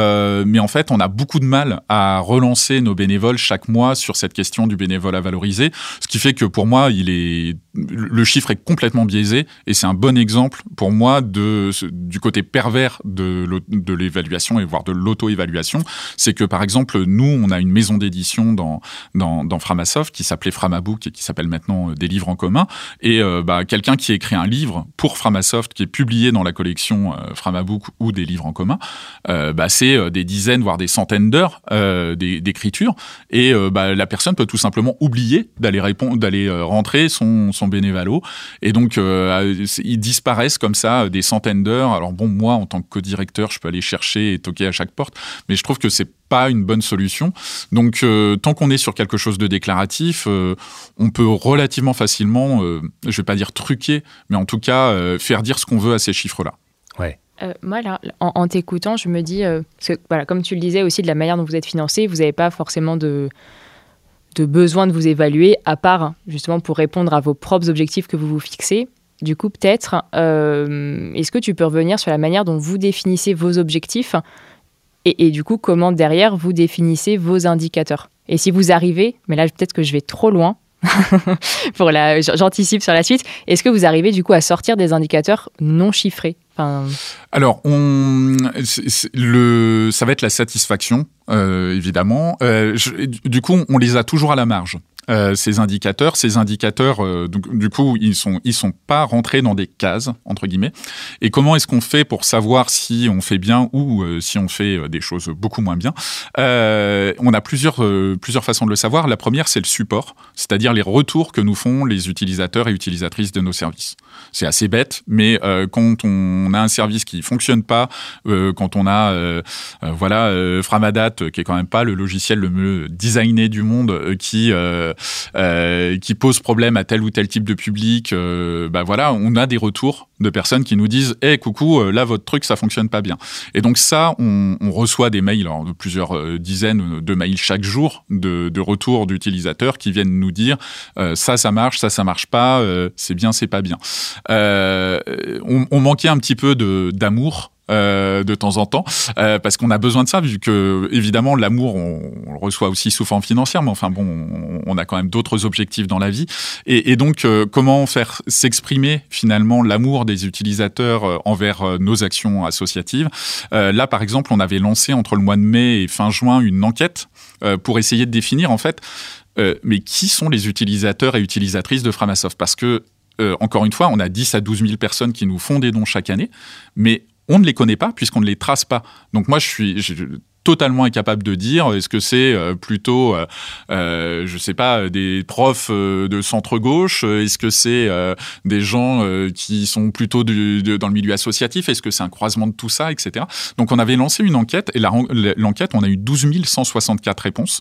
mais en fait, on a beaucoup de mal à relancer nos bénévoles chaque mois sur cette question du bénévole à valoriser, ce qui fait que pour moi, il est le chiffre est complètement biaisé et c'est un bon exemple pour moi du côté pervers de, l'évaluation et voire de l'auto-évaluation. C'est que par exemple, nous, on a une maison d'édition dans, dans, Framasoft qui s'appelait Framabook et qui s'appelle maintenant euh, Des livres en commun. Et euh, bah, quelqu'un qui écrit un livre pour Framasoft qui est publié dans la collection euh, Framabook ou des livres en commun, bah, c'est des dizaines voire des centaines d'heures d'écriture et bah, la personne peut tout simplement oublier d'aller répondre, d'aller rentrer son, son bénévalo. Et donc, euh, ils disparaissent comme ça euh, des centaines d'heures. Alors bon, moi, en tant que co-directeur, je peux aller chercher et toquer à chaque porte, mais je trouve que c'est pas une bonne solution. Donc, euh, tant qu'on est sur quelque chose de déclaratif, on peut relativement facilement, je vais pas dire truquer, mais en tout cas faire dire ce qu'on veut à ces chiffres-là. Ouais. moi, là, en, t'écoutant, je me dis, que, voilà, comme tu le disais aussi, de la manière dont vous êtes financé, vous n'avez pas forcément de, de besoin de vous évaluer, à part justement pour répondre à vos propres objectifs que vous vous fixez. Du coup, peut-être, euh, est-ce que tu peux revenir sur la manière dont vous définissez vos objectifs et, du coup, comment derrière vous définissez vos indicateurs? Et si vous arrivez, mais là peut-être que je vais trop loin, pour la, j'anticipe sur la suite. Est-ce que vous arrivez du coup à sortir des indicateurs non chiffrés? Alors, ça va être la satisfaction, euh, évidemment. Euh, du coup, on les a toujours à la marge. Euh, ces indicateurs. Ces indicateurs, euh, du coup, ils sont ils sont pas rentrés dans des cases entre guillemets. Et comment est-ce qu'on fait pour savoir si on fait bien ou euh, si on fait des choses beaucoup moins bien? On a plusieurs plusieurs façons de le savoir. La première, c'est le support, c'est-à-dire les retours que nous font les utilisateurs et utilisatrices de nos services. C'est assez bête, mais quand on a un service qui fonctionne pas, quand on a voilà Framadat qui est quand même pas le logiciel le mieux designé du monde, qui euh, qui pose problème à tel ou tel type de public, euh, bah voilà, on a des retours de personnes qui nous disent "Eh coucou, euh, là votre truc ça fonctionne pas bien." Et donc ça, on, reçoit des mails, plusieurs dizaines de mails chaque jour de, retours d'utilisateurs qui viennent nous dire "Ça ça marche, ça ça marche pas, c'est bien, c'est pas bien." On, manquait un petit peu d'amour euh, de temps en temps, euh, parce qu'on a besoin de ça, vu que évidemment l'amour, on, le reçoit aussi sous forme financière, mais enfin bon, on, a quand même d'autres objectifs dans la vie. Et, donc, euh, comment faire s'exprimer finalement l'amour des utilisateurs envers nos actions associatives? Là, par exemple, on avait lancé entre le mois de mai et fin juin une enquête pour essayer de définir en fait, mais qui sont les utilisateurs et utilisatrices de Framasoft? Parce que encore une fois, on a 10 à 12 000 personnes qui nous font des dons chaque année, mais on ne les connaît pas puisqu'on ne les trace pas. Donc moi, je suis totalement incapable de dire est-ce que c'est euh, plutôt euh, euh, je sais pas des profs euh, de centre gauche est-ce que c'est des gens qui sont plutôt dans le milieu associatif est-ce que c'est un croisement de tout ça etc donc on avait lancé une enquête et l'enquête on a eu 12 164 réponses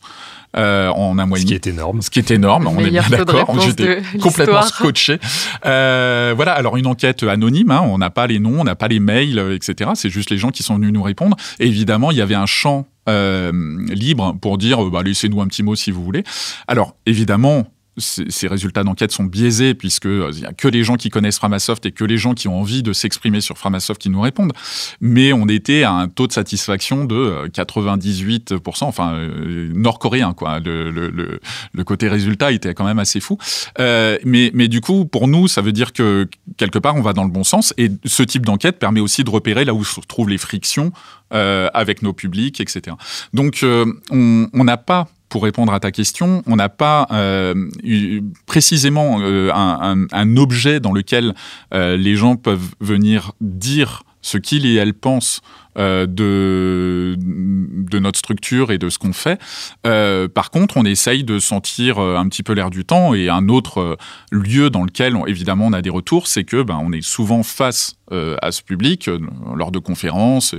euh, en un mois Ce qui est énorme. Ce qui est énorme, on est bien d'accord. J'étais complètement scotché. Euh, voilà, alors une enquête anonyme, hein, on n'a pas les noms, on n'a pas les mails, euh, etc. C'est juste les gens qui sont venus nous répondre. Et évidemment, il y avait un champ euh, libre pour dire bah, laissez-nous un petit mot si vous voulez. Alors évidemment, ces résultats d'enquête sont biaisés puisque euh, il y a que les gens qui connaissent Framasoft et que les gens qui ont envie de s'exprimer sur Framasoft qui nous répondent. Mais on était à un taux de satisfaction de 98%, euh, enfin euh, nord-coréen quoi. Le, le, le, côté résultat était quand même assez fou. Euh, mais, mais du coup, pour nous, ça veut dire que quelque part on va dans le bon sens. Et ce type d'enquête permet aussi de repérer là où se trouvent les frictions euh, avec nos publics, etc. Donc on n'a pas pour répondre à ta question, on n'a pas euh, précisément euh, un, objet dans lequel euh, les gens peuvent venir dire ce qu'ils et elles pensent euh, de, de notre structure et de ce qu'on fait. Euh, par contre, on essaye de sentir euh, un petit peu l'air du temps et un autre lieu dans lequel, évidemment, on a des retours, c'est que ben, on est souvent face à ce public lors de conférences,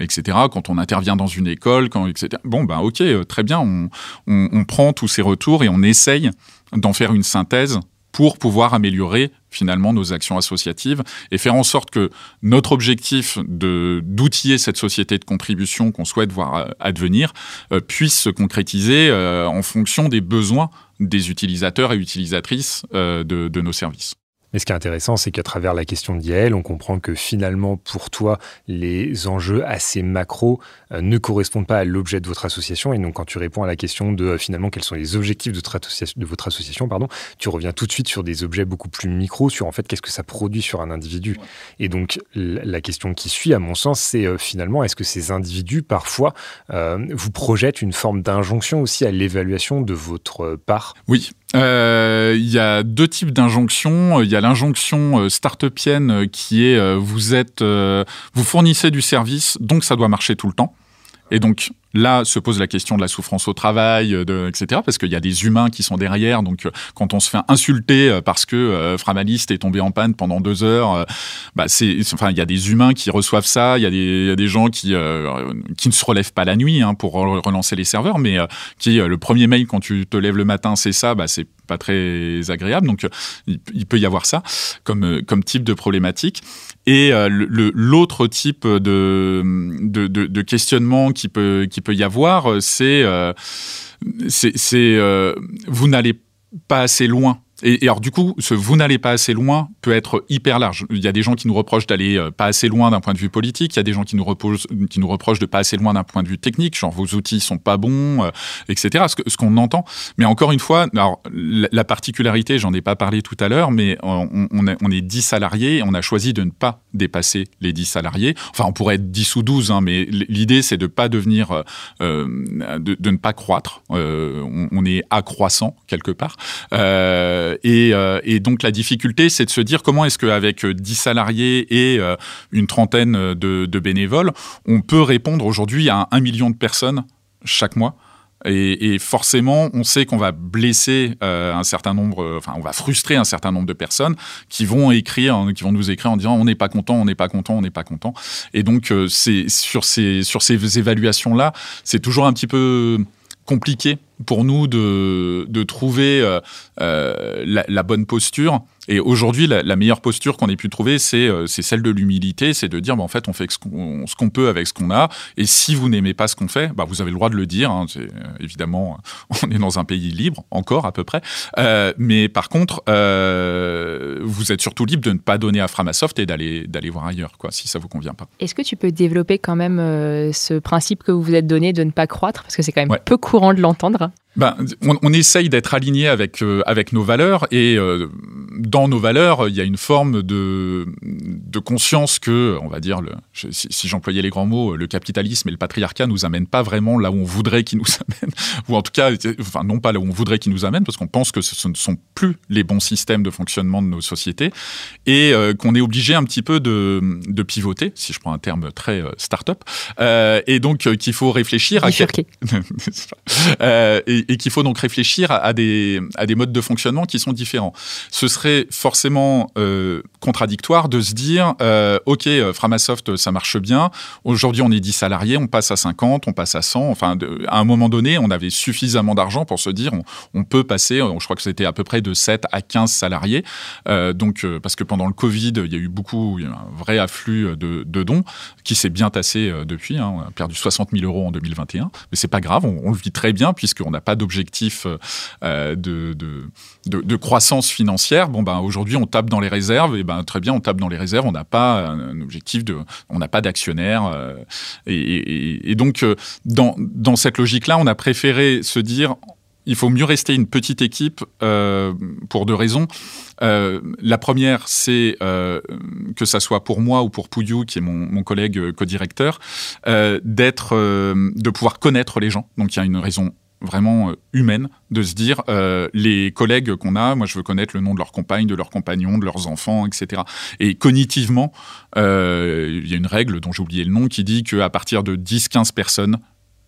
etc. Quand on intervient dans une école, quand, etc. Bon, ben ok, très bien, on, on, on prend tous ces retours et on essaye d'en faire une synthèse pour pouvoir améliorer finalement nos actions associatives et faire en sorte que notre objectif de d'outiller cette société de contribution qu'on souhaite voir euh, advenir euh, puisse se concrétiser euh, en fonction des besoins des utilisateurs et utilisatrices de, de nos services. Mais ce qui est intéressant, c'est qu'à travers la question d'IAL, on comprend que finalement, pour toi, les enjeux assez macro euh, ne correspondent pas à l'objet de votre association. Et donc, quand tu réponds à la question de euh, finalement quels sont les objectifs de, de, votre association, pardon, tu reviens tout de suite sur des objets beaucoup plus micro, sur en fait qu'est-ce que ça produit sur un individu. Et donc, la question qui suit, à mon sens, c'est euh, finalement est-ce que ces individus, parfois, vous projettent une forme d'injonction aussi à l'évaluation de votre part? Oui, euh, il y a deux types d'injonctions. Il y a l'injonction euh, start-upienne euh, qui est vous êtes, vous fournissez du service, donc ça doit marcher tout le temps. Et donc là se pose la question de la souffrance au travail, de, etc. Parce qu'il y a des humains qui sont derrière. Donc quand on se fait insulter parce que Framalist est tombé en panne pendant deux heures, bah c'est, enfin il y a des humains qui reçoivent ça. Il y a des, il gens qui qui ne se relèvent pas la nuit hein, pour relancer les serveurs, mais qui le premier mail quand tu te lèves le matin c'est ça, bah c'est pas très agréable. Donc, il, peut y avoir ça comme, comme type de problématique. Et euh, l'autre type de, questionnement qui peut, y avoir, c'est euh, c'est euh, vous n'allez pas assez loin et, alors du coup, ce vous n'allez pas assez loin peut être hyper large. Il y a des gens qui nous reprochent d'aller euh, pas assez loin d'un point de vue politique. Il y a des gens qui nous, reprochent de pas assez loin d'un point de vue technique, genre vos outils sont pas bons, euh, etc. Ce, qu'on entend. Mais encore une fois, la, particularité, j'en ai pas parlé tout à l'heure, mais on, est, on est 10 salariés on a choisi de ne pas dépasser les 10 salariés. Enfin, on pourrait être 10 ou 12, hein, mais l'idée c'est de pas devenir, euh, de, ne pas croître. On, on, est accroissant quelque part. Euh, euh, euh, et, donc la difficulté, c'est de se dire comment est-ce qu'avec 10 salariés et euh, une trentaine de, bénévoles, on peut répondre aujourd'hui à un million de personnes chaque mois. Et, forcément, on sait qu'on va blesser un certain nombre, enfin, on va frustrer un certain nombre de personnes qui vont écrire, qui vont nous écrire en disant on n'est pas content, on n'est pas content, on n'est pas content. Et donc, c'est sur ces sur ces évaluations là, c'est toujours un petit peu compliqué pour nous de, de trouver euh, euh, la, la, bonne posture. Et aujourd'hui, la, la, meilleure posture qu'on ait pu trouver, c'est euh, celle de l'humilité, c'est de dire, bah, en fait, on fait ce qu'on peut avec ce qu'on a. Et si vous n'aimez pas ce qu'on fait, bah, vous avez le droit de le dire. Hein, évidemment, on est dans un pays libre, encore à peu près. Euh, mais par contre, euh, vous êtes surtout libre de ne pas donner à Framasoft et d'aller voir ailleurs, quoi, si ça vous convient pas. Est-ce que tu peux développer quand même ce principe que vous vous êtes donné de ne pas croître, parce que c'est quand même peu courant de l'entendre ben, on, on, essaye d'être aligné avec euh, avec nos valeurs et euh, dans nos valeurs, il y a une forme de de conscience que, on va dire, le, si, si j'employais les grands mots, le capitalisme et le patriarcat nous amènent pas vraiment là où on voudrait qu'ils nous amènent, ou en tout cas, enfin non pas là où on voudrait qu'ils nous amènent, parce qu'on pense que ce ne sont plus les bons systèmes de fonctionnement de nos sociétés. Et euh, qu'on est obligé un petit peu de, de pivoter, si je prends un terme très start-up, et donc qu'il faut réfléchir à quel... et, et qu'il faut donc réfléchir à, des, à des modes de fonctionnement qui sont différents. Ce serait forcément euh, contradictoire de se dire, euh, OK, euh, Framasoft, ça marche bien. Aujourd'hui, on est 10 salariés, on passe à 50, on passe à 100. Enfin, à un moment donné, on avait suffisamment d'argent pour se dire, on, peut passer, je crois que c'était à peu près de 7 à 15 salariés. donc, parce que pendant le Covid, il y a eu beaucoup, un vrai afflux de, dons qui s'est bien tassé depuis. Hein. On a perdu 60 000 euros en 2021. Mais c'est pas grave, on, le vit très bien puisqu'on n'a pas d'objectif euh, de, de, croissance financière, bon ben aujourd'hui on tape dans les réserves et ben très bien on tape dans les réserves, on n'a pas un objectif on n'a pas d'actionnaire euh, et, donc euh, dans, cette logique-là, on a préféré se dire il faut mieux rester une petite équipe pour deux raisons. la première, c'est que ça soit pour moi ou pour Pouillou, qui est mon, mon collègue co-directeur, d'être, de pouvoir connaître les gens. Donc il y a une raison vraiment euh, humaine de se dire euh, les collègues qu'on a, moi je veux connaître le nom de leurs compagnes, de leurs compagnons, de leurs enfants, etc. Et cognitivement, euh, il y a une règle dont j'ai oublié le nom qui dit qu'à partir de 10-15 personnes,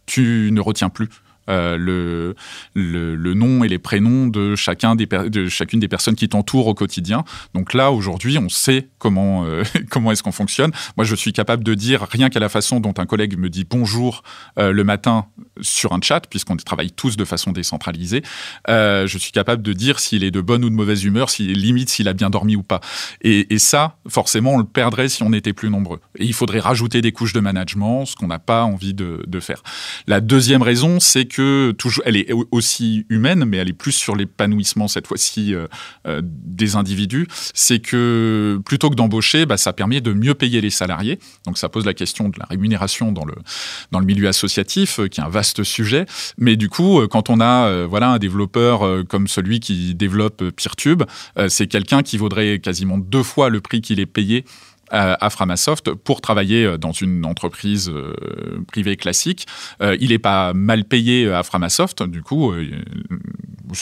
tu ne retiens plus le, le, nom et les prénoms de, chacun des de chacune des personnes qui t'entourent au quotidien. Donc là, aujourd'hui, on sait comment, comment est-ce qu'on fonctionne. Moi, je suis capable de dire, rien qu'à la façon dont un collègue me dit bonjour le matin sur un chat, puisqu'on travaille tous de façon décentralisée, je suis capable de dire s'il est de bonne ou de mauvaise humeur, s'il limite s'il a bien dormi ou pas. Et, et ça, forcément, on le perdrait si on était plus nombreux. Et il faudrait rajouter des couches de management, ce qu'on n'a pas envie de, de, faire. La deuxième raison, c'est que elle est aussi humaine, mais elle est plus sur l'épanouissement cette fois-ci euh, euh, des individus. C'est que plutôt que d'embaucher, bah, ça permet de mieux payer les salariés. Donc ça pose la question de la rémunération dans le dans le milieu associatif, euh, qui est un vaste sujet. Mais du coup, quand on a voilà un développeur comme celui qui développe PeerTube, c'est quelqu'un qui vaudrait quasiment deux fois le prix qu'il est payé à Framasoft pour travailler euh, dans une entreprise euh, privée classique. Euh, il n'est pas mal payé à Framasoft, du coup,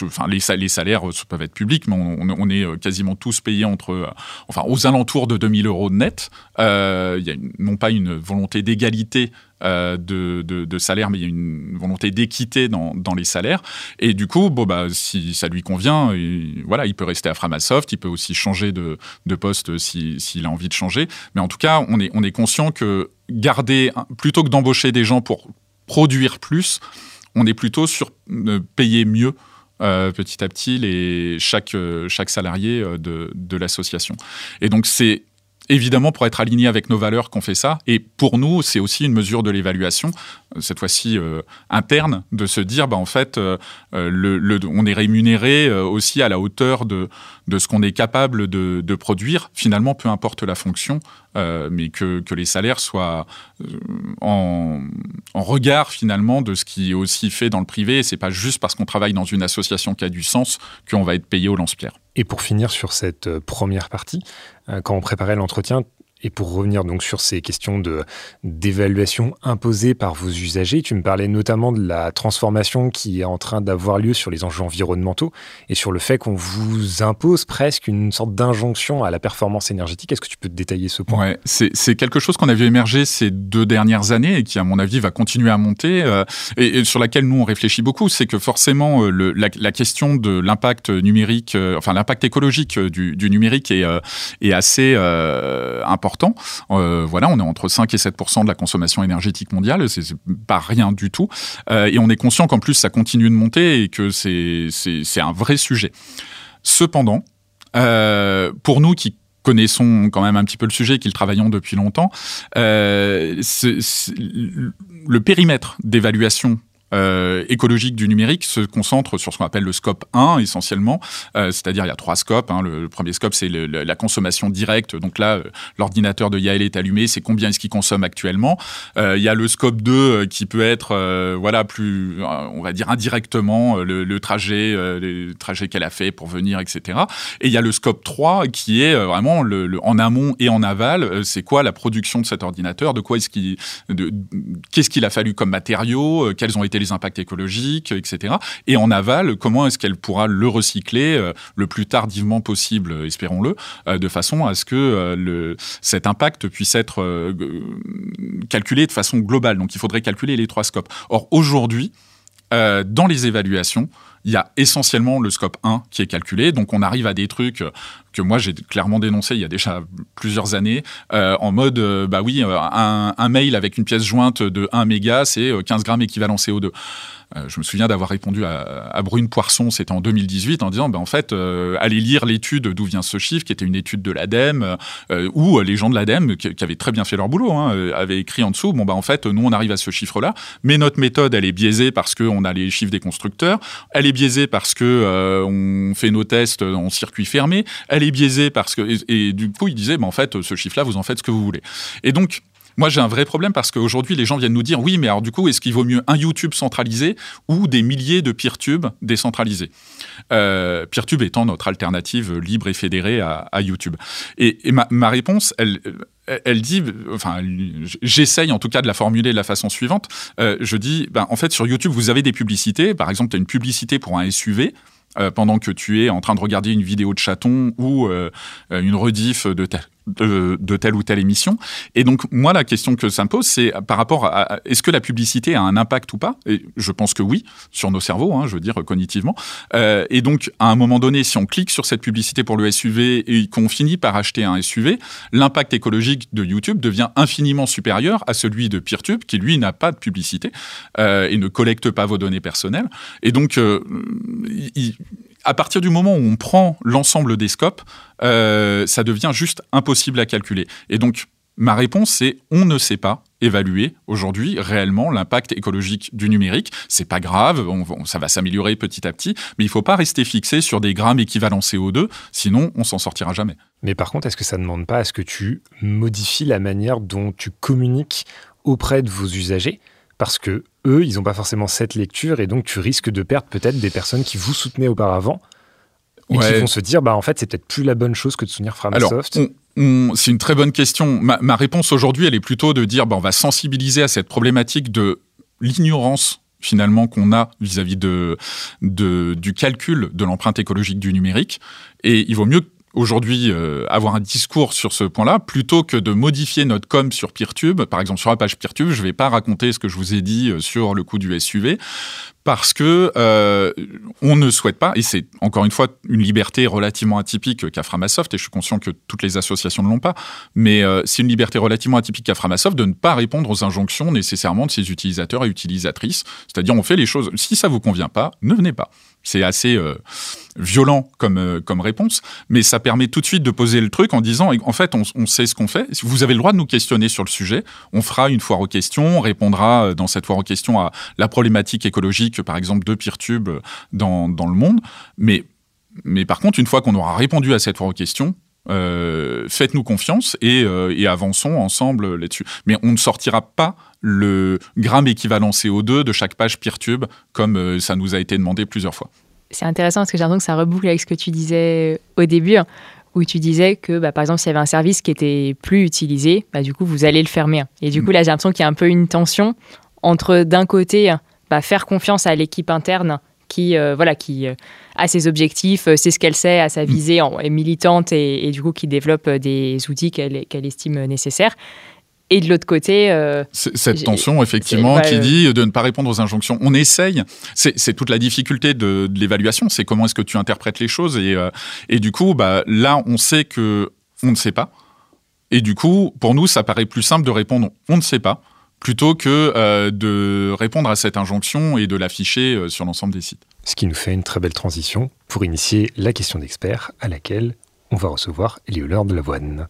enfin, les, salaires peuvent être publics, mais on, est quasiment tous payés entre, enfin, aux alentours de 2000 euros net. il y a non pas une volonté d'égalité euh, de, de, salaire, mais il y a une volonté d'équité dans, les salaires. Et du coup, bon, bah, si ça lui convient, il, voilà, il peut rester à Framasoft, il peut aussi changer de, poste s'il a envie de changer. Mais en tout cas, on est, on est conscient que garder, plutôt que d'embaucher des gens pour produire plus, on est plutôt sur euh, payer mieux. Euh, petit à petit les, chaque, chaque salarié de, de l'association. Et donc c'est évidemment pour être aligné avec nos valeurs qu'on fait ça. Et pour nous, c'est aussi une mesure de l'évaluation, euh, cette fois-ci euh, interne, de se dire, bah, en fait, euh, on est rémunéré aussi à la hauteur de, ce qu'on est capable de, produire, finalement, peu importe la fonction, mais que, les salaires soient en, en, regard, finalement, de ce qui est aussi fait dans le privé. Et c'est pas juste parce qu'on travaille dans une association qui a du sens qu'on va être payé au lance-pierre. Et pour finir sur cette première partie, quand on préparait l'entretien, et pour revenir donc sur ces questions de d'évaluation imposées par vos usagers, tu me parlais notamment de la transformation qui est en train d'avoir lieu sur les enjeux environnementaux et sur le fait qu'on vous impose presque une sorte d'injonction à la performance énergétique. Est-ce que tu peux détailler ce point? C'est quelque chose qu'on a vu émerger ces deux dernières années et qui, à mon avis, va continuer à monter euh, et, sur laquelle nous on réfléchit beaucoup. C'est que forcément euh, la, question de l'impact numérique, euh, enfin l'impact écologique du, du, numérique est, est assez important important. Euh, voilà, on est entre 5 et 7% de la consommation énergétique mondiale, c'est pas rien du tout. Euh, et on est conscient qu'en plus ça continue de monter et que c'est un vrai sujet. Cependant, euh, pour nous qui connaissons quand même un petit peu le sujet, qui le travaillons depuis longtemps, le périmètre d'évaluation euh, écologique du numérique se concentre sur ce qu'on appelle le scope 1 essentiellement, euh, c'est-à-dire il y a trois scopes. Hein. Le, premier scope c'est la consommation directe, donc là euh, l'ordinateur de Yael est allumé, c'est combien est-ce qu'il consomme actuellement. il y a le scope 2 qui peut être voilà plus, on va dire indirectement le, trajet, les trajets qu'elle a fait pour venir, etc. Et il y a le scope 3 qui est vraiment le, en amont et en aval, c'est quoi la production de cet ordinateur, de quoi est-ce qu'il, qu'est-ce qu'il a fallu comme matériaux, quels ont été les impacts écologiques, etc. Et en aval, comment est-ce qu'elle pourra le recycler euh, le plus tardivement possible, espérons-le, euh, de façon à ce que euh, le, cet impact puisse être calculé de façon globale. Donc il faudrait calculer les trois scopes. Or aujourd'hui, dans les évaluations, il y a essentiellement le scope 1 qui est calculé. Donc on arrive à des trucs que moi j'ai clairement dénoncé il y a déjà plusieurs années, en mode, bah oui, un, un, mail avec une pièce jointe de 1 méga, c'est 15 grammes équivalent CO2. Euh, je me souviens d'avoir répondu à, Brune Poisson, c'était en 2018, en disant, ben, en fait, euh, allez lire l'étude d'où vient ce chiffre, qui était une étude de l'ADEME, euh, où les gens de l'ADEME, qui, avaient très bien fait leur boulot, hein, avaient écrit en dessous, bon, ben, en fait, nous, on arrive à ce chiffre-là, mais notre méthode, elle est biaisée parce qu'on a les chiffres des constructeurs, elle est biaisée parce que on fait nos tests en circuit fermé, elle est biaisée parce que... Et, du coup, il disait, ben, en fait, ce chiffre-là, vous en faites ce que vous voulez. Et donc, moi, j'ai un vrai problème parce qu'aujourd'hui, les gens viennent nous dire oui, mais alors du coup, est-ce qu'il vaut mieux un YouTube centralisé ou des milliers de PeerTube décentralisés? Euh, PeerTube étant notre alternative libre et fédérée à, YouTube. Et, ma, réponse, elle, elle dit, enfin, j'essaye en tout cas de la formuler de la façon suivante. Euh, je dis, ben, en fait, sur YouTube, vous avez des publicités. Par exemple, tu as une publicité pour un SUV. Euh, pendant que tu es en train de regarder une vidéo de chaton ou euh, une rediff de de, telle ou telle émission. Et donc, moi, la question que ça me pose, c'est par rapport à, est-ce que la publicité a un impact ou pas? Et je pense que oui, sur nos cerveaux, hein, je veux dire, cognitivement. Euh, et donc, à un moment donné, si on clique sur cette publicité pour le SUV et qu'on finit par acheter un SUV, l'impact écologique de YouTube devient infiniment supérieur à celui de PeerTube, qui lui n'a pas de publicité euh, et ne collecte pas vos données personnelles. Et donc, euh, à partir du moment où on prend l'ensemble des scopes, euh, ça devient juste impossible à calculer. Et donc, ma réponse, c'est on ne sait pas évaluer aujourd'hui réellement l'impact écologique du numérique. C'est pas grave, ça va s'améliorer petit à petit, mais il faut pas rester fixé sur des grammes équivalents CO2, sinon on s'en sortira jamais. Mais par contre, est-ce que ça ne demande pas à ce que tu modifies la manière dont tu communiques auprès de vos usagers? Parce que eux, ils n'ont pas forcément cette lecture et donc tu risques de perdre peut-être des personnes qui vous soutenaient auparavant et qui vont se dire bah en fait c'est peut-être plus la bonne chose que de soutenir Framasoft. c'est une très bonne question. Ma, réponse aujourd'hui, elle est plutôt de dire bah, on va sensibiliser à cette problématique de l'ignorance finalement qu'on a vis-à-vis de, de, du calcul de l'empreinte écologique du numérique. Et il vaut mieux aujourd'hui euh, avoir un discours sur ce point-là plutôt que de modifier notre com sur PeerTube. Par exemple, sur la page PeerTube, je ne vais pas raconter ce que je vous ai dit euh, sur le coût du SUV parce que euh, on ne souhaite pas, et c'est encore une fois une liberté relativement atypique qu'a Framasoft, et je suis conscient que toutes les associations ne l'ont pas, mais c'est une liberté relativement atypique qu'a Framasoft de ne pas répondre aux injonctions nécessairement de ses utilisateurs et utilisatrices. C'est-à-dire, on fait les choses, si ça vous convient pas, ne venez pas. C'est assez euh, violent comme, euh, comme réponse, mais ça permet tout de suite de poser le truc en disant, en fait, on, sait ce qu'on fait. Vous avez le droit de nous questionner sur le sujet. On fera une foire aux questions, on répondra euh, dans cette foire aux questions à la problématique écologique, par exemple, de PeerTube dans, dans le monde. Mais, mais par contre, une fois qu'on aura répondu à cette foire aux questions, faites-nous confiance et, et, avançons ensemble là-dessus. Mais on ne sortira pas le gramme équivalent CO2 de chaque page PeerTube, comme euh, ça nous a été demandé plusieurs fois. C'est intéressant parce que j'ai l'impression que ça reboucle avec ce que tu disais au début, hein, où tu disais que, bah, par exemple, s'il y avait un service qui était plus utilisé, bah, du coup, vous allez le fermer. Et du coup, là, j'ai l'impression qu'il y a un peu une tension entre, d'un côté, bah, faire confiance à l'équipe interne qui, euh, voilà, qui euh, a ses objectifs, c'est ce qu'elle sait, a sa mm. visée, est militante et, du coup qui développe des outils qu'elle estime nécessaires. Et de l'autre côté... Euh, cette tension, effectivement, qui dit de ne pas répondre aux injonctions. On essaye. C'est toute la difficulté de, l'évaluation. C'est comment est-ce que tu interprètes les choses. Et, euh, et du coup, bah, là, on sait que on ne sait pas. Et du coup, pour nous, ça paraît plus simple de répondre on ne sait pas plutôt que euh, de répondre à cette injonction et de l'afficher sur l'ensemble des sites. Ce qui nous fait une très belle transition pour initier la question d'expert à laquelle on va recevoir Éléonore de Lavoine.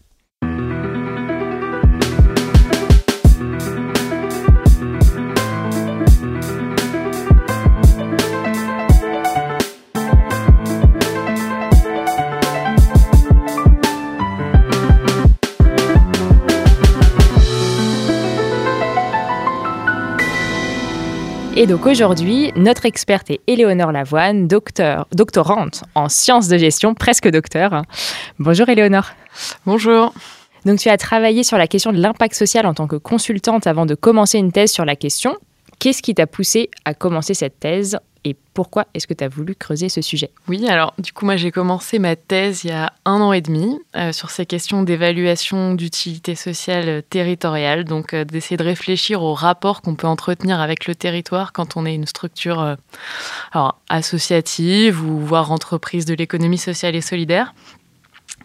Et donc aujourd'hui, notre experte est Éléonore Lavoine, docteur, doctorante en sciences de gestion, presque docteur. Bonjour Éléonore. Bonjour. Donc tu as travaillé sur la question de l'impact social en tant que consultante avant de commencer une thèse sur la question. Qu'est-ce qui t'a poussé à commencer cette thèse et pourquoi est-ce que tu as voulu creuser ce sujet? Oui, alors du coup, moi j'ai commencé ma thèse il y a un an et demi euh, sur ces questions d'évaluation d'utilité sociale territoriale, donc euh, d'essayer de réfléchir au rapport qu'on peut entretenir avec le territoire quand on est une structure euh, associative ou voire entreprise de l'économie sociale et solidaire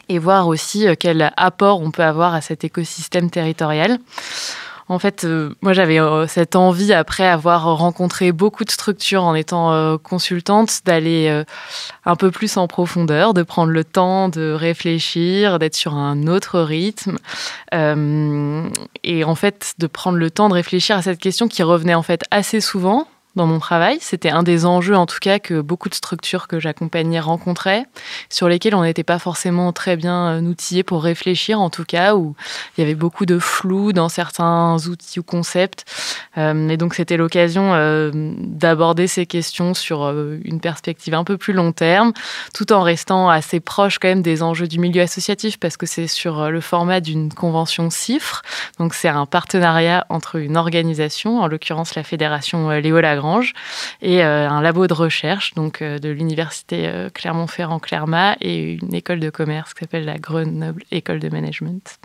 et voir aussi quel apport on peut avoir à cet écosystème territorial. En fait, euh, moi j'avais euh, cette envie, après avoir rencontré beaucoup de structures en étant euh, consultante, d'aller un peu plus en profondeur, de prendre le temps de réfléchir, d'être sur un autre rythme. et en fait, de prendre le temps de réfléchir à cette question qui revenait en fait assez souvent dans mon travail. C'était un des enjeux, en tout cas, que beaucoup de structures que j'accompagnais rencontraient, sur lesquels on n'était pas forcément très bien euh, outillés pour réfléchir, en tout cas, où il y avait beaucoup de flou dans certains outils ou concepts. Euh, et donc, c'était l'occasion euh, d'aborder ces questions sur une perspective un peu plus long terme, tout en restant assez proche quand même des enjeux du milieu associatif, parce que c'est sur le format d'une convention CIFRE. Donc, c'est un partenariat entre une organisation, en l'occurrence la Fédération Léo Lagrange, Et un labo de recherche donc de l'université Clermont-Ferrand-Clermat et une école de commerce qui s'appelle la Grenoble École de Management.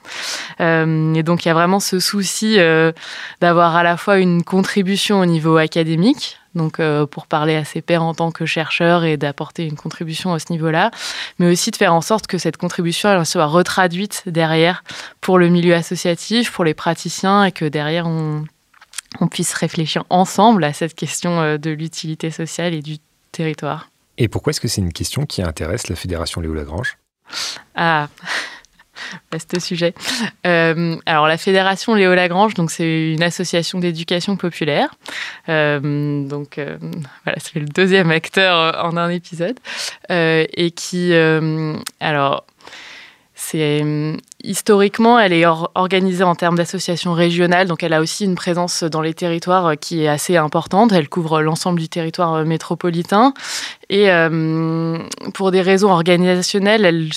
et donc il y a vraiment ce souci d'avoir à la fois une contribution au niveau académique, donc euh, pour parler à ses pairs en tant que chercheur et d'apporter une contribution à ce niveau-là, mais aussi de faire en sorte que cette contribution soit retraduite derrière pour le milieu associatif, pour les praticiens, et que derrière on, puisse réfléchir ensemble à cette question euh, de l'utilité sociale et du territoire. Et pourquoi est-ce que c'est une question qui intéresse la Fédération Léo Lagrange? Ah Vaste sujet. Euh, alors la Fédération Léo Lagrange, donc c'est une association d'éducation populaire. Euh, donc euh, voilà, c'est le deuxième acteur en un épisode et qui, alors c'est hum, historiquement, elle est organisée en termes d'associations régionales, donc elle a aussi une présence dans les territoires euh, qui est assez importante. Elle couvre l'ensemble du territoire euh, métropolitain et pour des raisons organisationnelles,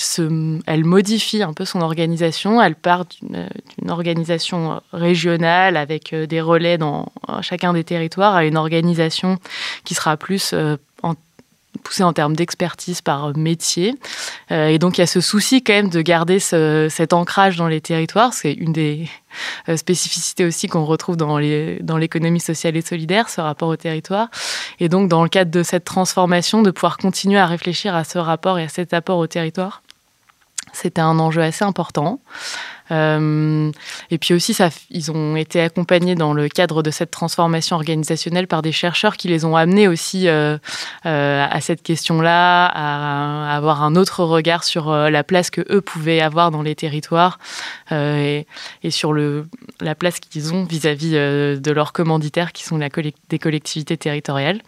elle modifie un peu son organisation. Elle part d'une euh, organisation régionale avec des relais dans chacun des territoires à une organisation qui sera plus poussé en termes d'expertise par métier. Euh, et donc il y a ce souci quand même de garder cet ancrage dans les territoires. C'est une des euh, spécificités aussi qu'on retrouve dans l'économie sociale et solidaire, ce rapport au territoire. Et donc dans le cadre de cette transformation, de pouvoir continuer à réfléchir à ce rapport et à cet apport au territoire, c'était un enjeu assez important. Euh, et puis aussi, ils ont été accompagnés dans le cadre de cette transformation organisationnelle par des chercheurs qui les ont amenés aussi euh, euh, à cette question-là, à, avoir un autre regard sur la place que eux pouvaient avoir dans les territoires et, sur la place qu'ils ont vis-à-vis de leurs commanditaires, qui sont des collectivités territoriales.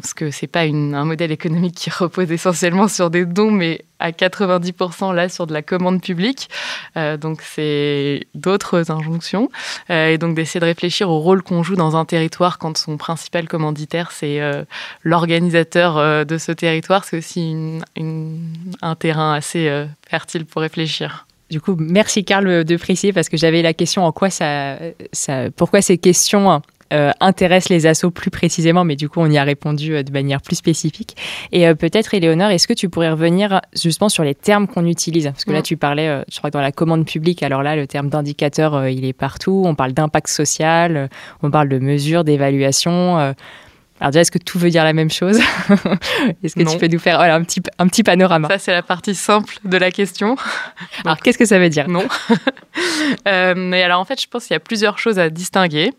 Parce que c'est pas un modèle économique qui repose essentiellement sur des dons, mais à 90% là sur de la commande publique. donc c'est d'autres injonctions. Euh, et donc d'essayer de réfléchir au rôle qu'on joue dans un territoire quand son principal commanditaire, c'est euh, l'organisateur euh, de ce territoire. C'est aussi un terrain assez fertile pour réfléchir. Du coup, merci Karl de préciser parce que j'avais la question en quoi ça, ça pourquoi ces questions euh, intéresse les assos plus précisément, mais du coup, on y a répondu euh, de manière plus spécifique. Et euh, peut-être, Éléonore, est-ce que tu pourrais revenir justement sur les termes qu'on utilise? Parce que là, tu parlais, je crois que dans la commande publique, alors là, le terme d'indicateur, il est partout. On parle d'impact social, on parle de mesures, d'évaluation. Alors déjà, est-ce que tout veut dire la même chose Est-ce que tu peux nous faire un, petit, un petit panorama Ça, c'est la partie simple de la question. alors, qu'est-ce que ça veut dire? Non. euh, mais alors, en fait, je pense qu'il y a plusieurs choses à distinguer.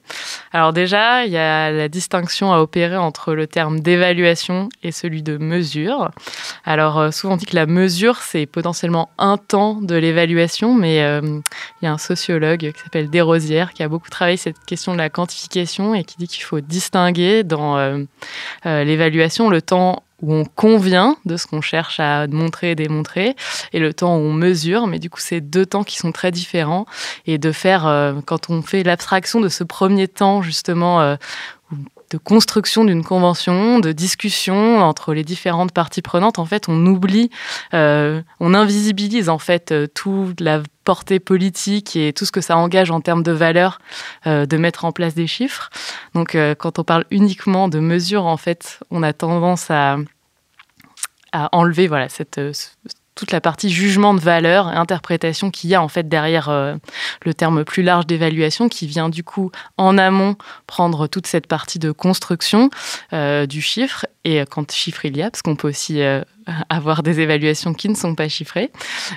Alors déjà, il y a la distinction à opérer entre le terme d'évaluation et celui de mesure. Alors, euh, souvent on dit que la mesure, c'est potentiellement un temps de l'évaluation, mais euh, il y a un sociologue qui s'appelle Desrosières qui a beaucoup travaillé cette question de la quantification et qui dit qu'il faut distinguer dans... Euh, l'évaluation, le temps où on convient de ce qu'on cherche à montrer et démontrer, et le temps où on mesure. Mais du coup, c'est deux temps qui sont très différents. Et de faire, euh, quand on fait l'abstraction de ce premier temps, justement, de construction d'une convention, de discussion entre les différentes parties prenantes, en fait, on oublie, on invisibilise en fait toute la portée politique et tout ce que ça engage en termes de valeur euh, de mettre en place des chiffres. Donc, euh, quand on parle uniquement de mesures, en fait, on a tendance à, enlever voilà cette euh, toute la partie jugement de valeur et interprétation qu'il y a en fait derrière le terme plus large d'évaluation qui vient du coup en amont prendre toute cette partie de construction du chiffre et quand chiffre il y a parce qu'on peut aussi avoir des évaluations qui ne sont pas chiffrées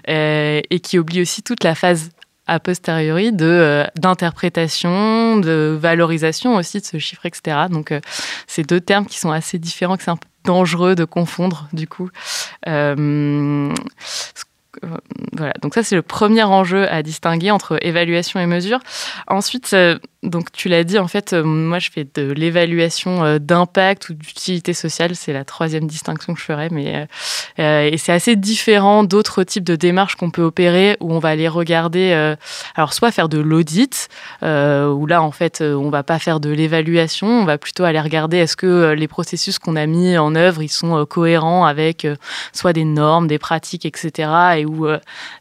euh, et qui oublie aussi toute la phase a posteriori euh, d'interprétation, de valorisation aussi de ce chiffre, etc. Donc, euh, c'est deux termes qui sont assez différents, que c'est un peu dangereux de confondre du coup. Voilà, donc ça c'est le premier enjeu à distinguer entre évaluation et mesure. Ensuite, donc tu l'as dit, en fait, euh, moi je fais de l'évaluation euh, d'impact ou d'utilité sociale, c'est la troisième distinction que je ferais, mais euh, et c'est assez différent d'autres types de démarches qu'on peut opérer où on va aller regarder, alors soit faire de l'audit, où là en fait on va pas faire de l'évaluation, on va plutôt aller regarder est-ce que les processus qu'on a mis en œuvre ils sont cohérents avec soit des normes, des pratiques, etc. et où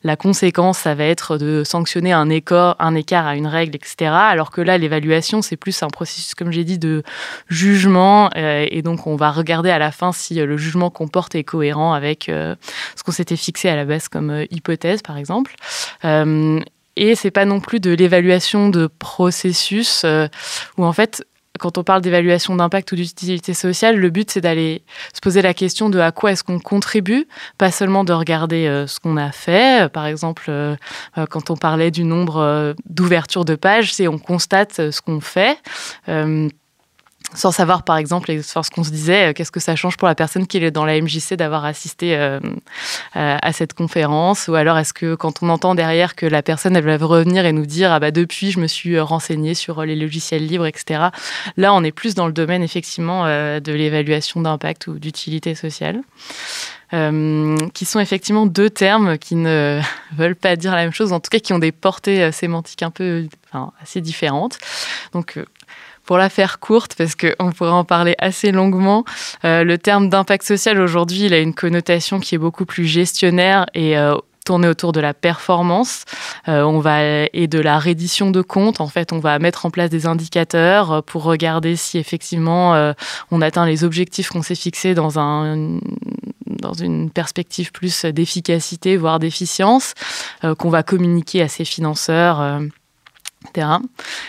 la conséquence, ça va être de sanctionner un écart, un écart à une règle, etc. Alors que là, l'évaluation, c'est plus un processus, comme j'ai dit, de jugement. et donc, on va regarder à la fin si le jugement qu'on porte est cohérent avec ce qu'on s'était fixé à la base comme hypothèse, par exemple et c'est pas non plus de l'évaluation de processus où en fait quand on parle d'évaluation d'impact ou d'utilité sociale, le but c'est d'aller se poser la question de à quoi est-ce qu'on contribue, pas seulement de regarder euh, ce qu'on a fait. Par exemple, euh, euh, quand on parlait du nombre d'ouvertures de pages, c'est on constate ce qu'on fait sans savoir par exemple ce qu'on se disait, euh, qu'est-ce que ça change pour la personne qui est dans la MJC d'avoir assisté euh, euh, à cette conférence? Ou alors est-ce que quand on entend derrière que la personne elle va revenir et nous dire ah bah depuis je me suis renseignée sur les logiciels libres, etc. Là on est plus dans le domaine effectivement de l'évaluation d'impact ou d'utilité sociale. qui sont effectivement deux termes qui ne veulent pas dire la même chose, en tout cas qui ont des portées sémantiques un peu assez différentes. Donc pour la faire courte, parce qu'on pourrait en parler assez longuement, euh, le terme d'impact social aujourd'hui, il a une connotation qui est beaucoup plus gestionnaire et euh, autour de la performance euh, on va, et de la reddition de comptes. En fait, on va mettre en place des indicateurs pour regarder si effectivement on atteint les objectifs qu'on s'est fixés dans, un, dans une perspective plus d'efficacité, voire d'efficience, qu'on va communiquer à ses financeurs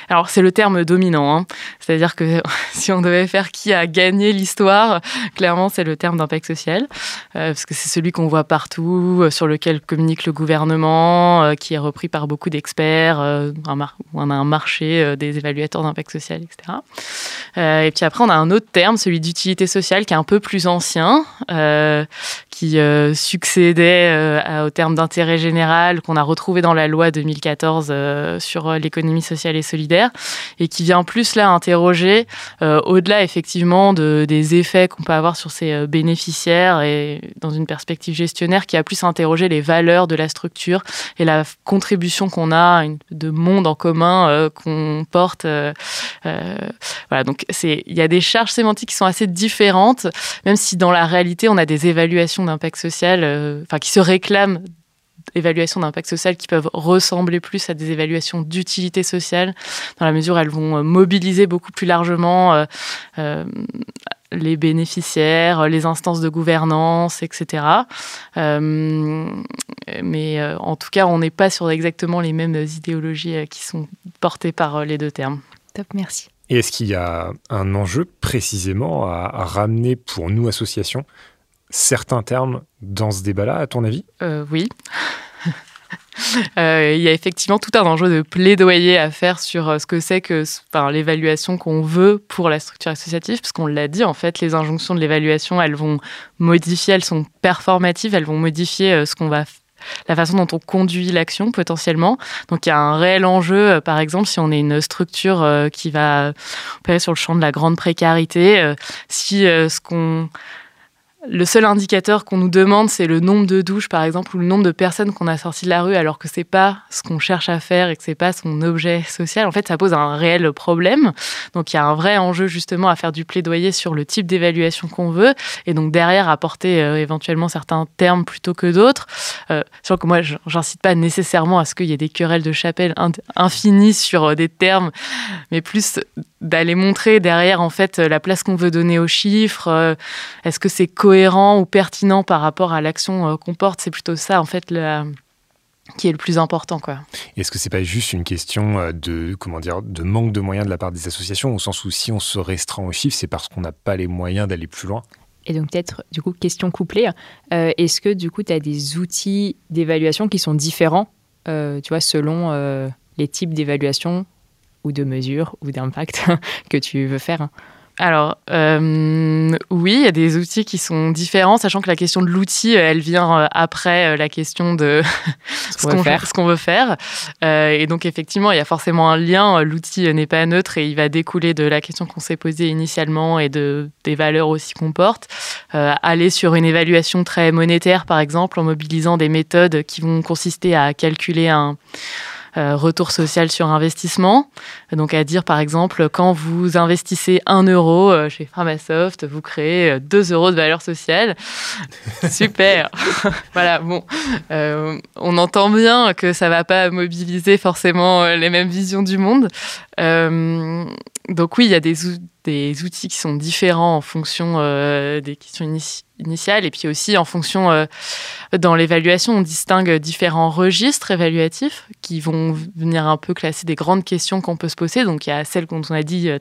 alors c'est le terme dominant, hein. c'est-à-dire que si on devait faire qui a gagné l'histoire, clairement c'est le terme d'impact social, euh, parce que c'est celui qu'on voit partout, euh, sur lequel communique le gouvernement, euh, qui est repris par beaucoup d'experts, on a un marché des évaluateurs d'impact social, etc. et puis après on a un autre terme, celui d'utilité sociale, qui est un peu plus ancien, qui succédait au terme d'intérêt général qu'on a retrouvé dans la loi 2014 sur l'économie économie sociale et solidaire, et qui vient plus là interroger, euh, au-delà effectivement de, des effets qu'on peut avoir sur ces euh, bénéficiaires et dans une perspective gestionnaire, qui a plus interrogé les valeurs de la structure et la contribution qu'on a de monde en commun euh, qu'on porte. voilà, donc c'est il y a des charges sémantiques qui sont assez différentes, même si dans la réalité on a des évaluations d'impact social, enfin qui se réclament évaluations d'impact social qui peuvent ressembler plus à des évaluations d'utilité sociale, dans la mesure où elles vont euh, mobiliser beaucoup plus largement euh, euh, les bénéficiaires, les instances de gouvernance, etc. mais en tout cas, on n'est pas sur exactement les mêmes idéologies qui sont portées par les deux termes. Top, merci. Et est-ce qu'il y a un enjeu précisément à ramener pour nous, associations, certains termes dans ce débat-là, à ton avis? Euh, Oui. Euh, il y a effectivement tout un enjeu de plaidoyer à faire sur euh, ce que c'est que enfin, l'évaluation qu'on veut pour la structure associative, parce qu'on l'a dit, en fait, les injonctions de l'évaluation, elles vont modifier, elles sont performatives, elles vont modifier ce qu'on va la façon dont on conduit l'action potentiellement. Donc il y a un réel enjeu, par exemple, si on est une structure qui va opérer sur le champ de la grande précarité, si ce qu'on le seul indicateur qu'on nous demande, c'est le nombre de douches, par exemple, ou le nombre de personnes qu'on a sorties de la rue, alors que c'est pas ce qu'on cherche à faire et que c'est pas son objet social. En fait, ça pose un réel problème. Donc, il y a un vrai enjeu justement à faire du plaidoyer sur le type d'évaluation qu'on veut, et donc derrière apporter euh, éventuellement certains termes plutôt que d'autres. Euh, que moi, j'incite pas nécessairement à ce qu'il y ait des querelles de chapelle infinies sur euh, des termes, mais plus d'aller montrer derrière en fait la place qu'on veut donner aux chiffres. Est-ce que c'est cohérent ou pertinent par rapport à l'action euh, qu'on porte? C'est plutôt ça, en fait, qui est le plus important. Quoi. Est-ce que c'est pas juste une question euh, de, comment dire, de manque de moyens de la part des associations, au sens où si on se restreint aux chiffres, c'est parce qu'on n'a pas les moyens d'aller plus loin? Et donc peut-être, du coup, question couplée, euh, est-ce que du coup, tu as des outils d'évaluation qui sont différents, tu vois, selon les types d'évaluation ou de mesures ou d'impact que tu veux faire alors, euh, oui, il y a des outils qui sont différents, sachant que la question de l'outil, euh, elle vient euh, après la question de ce qu'on veut faire. et donc, effectivement, il y a forcément un lien. L'outil n'est pas neutre et il va découler de la question qu'on s'est posée initialement et de, des valeurs aussi qu'on porte. aller sur une évaluation très monétaire, par exemple, en mobilisant des méthodes qui vont consister à calculer un retour social sur investissement. Donc à dire par exemple, quand vous investissez 1 euro chez Pharmasoft, vous créez 2 euros de valeur sociale. Super. voilà, bon, on entend bien que ça va pas mobiliser forcément les mêmes visions du monde. Donc oui, il y a des, outils qui sont différents en fonction des questions initiales et puis aussi en fonction dans l'évaluation, on distingue différents registres évaluatifs qui vont venir un peu classer des grandes questions qu'on peut se poser. Donc il y a celles qu'on a dit euh,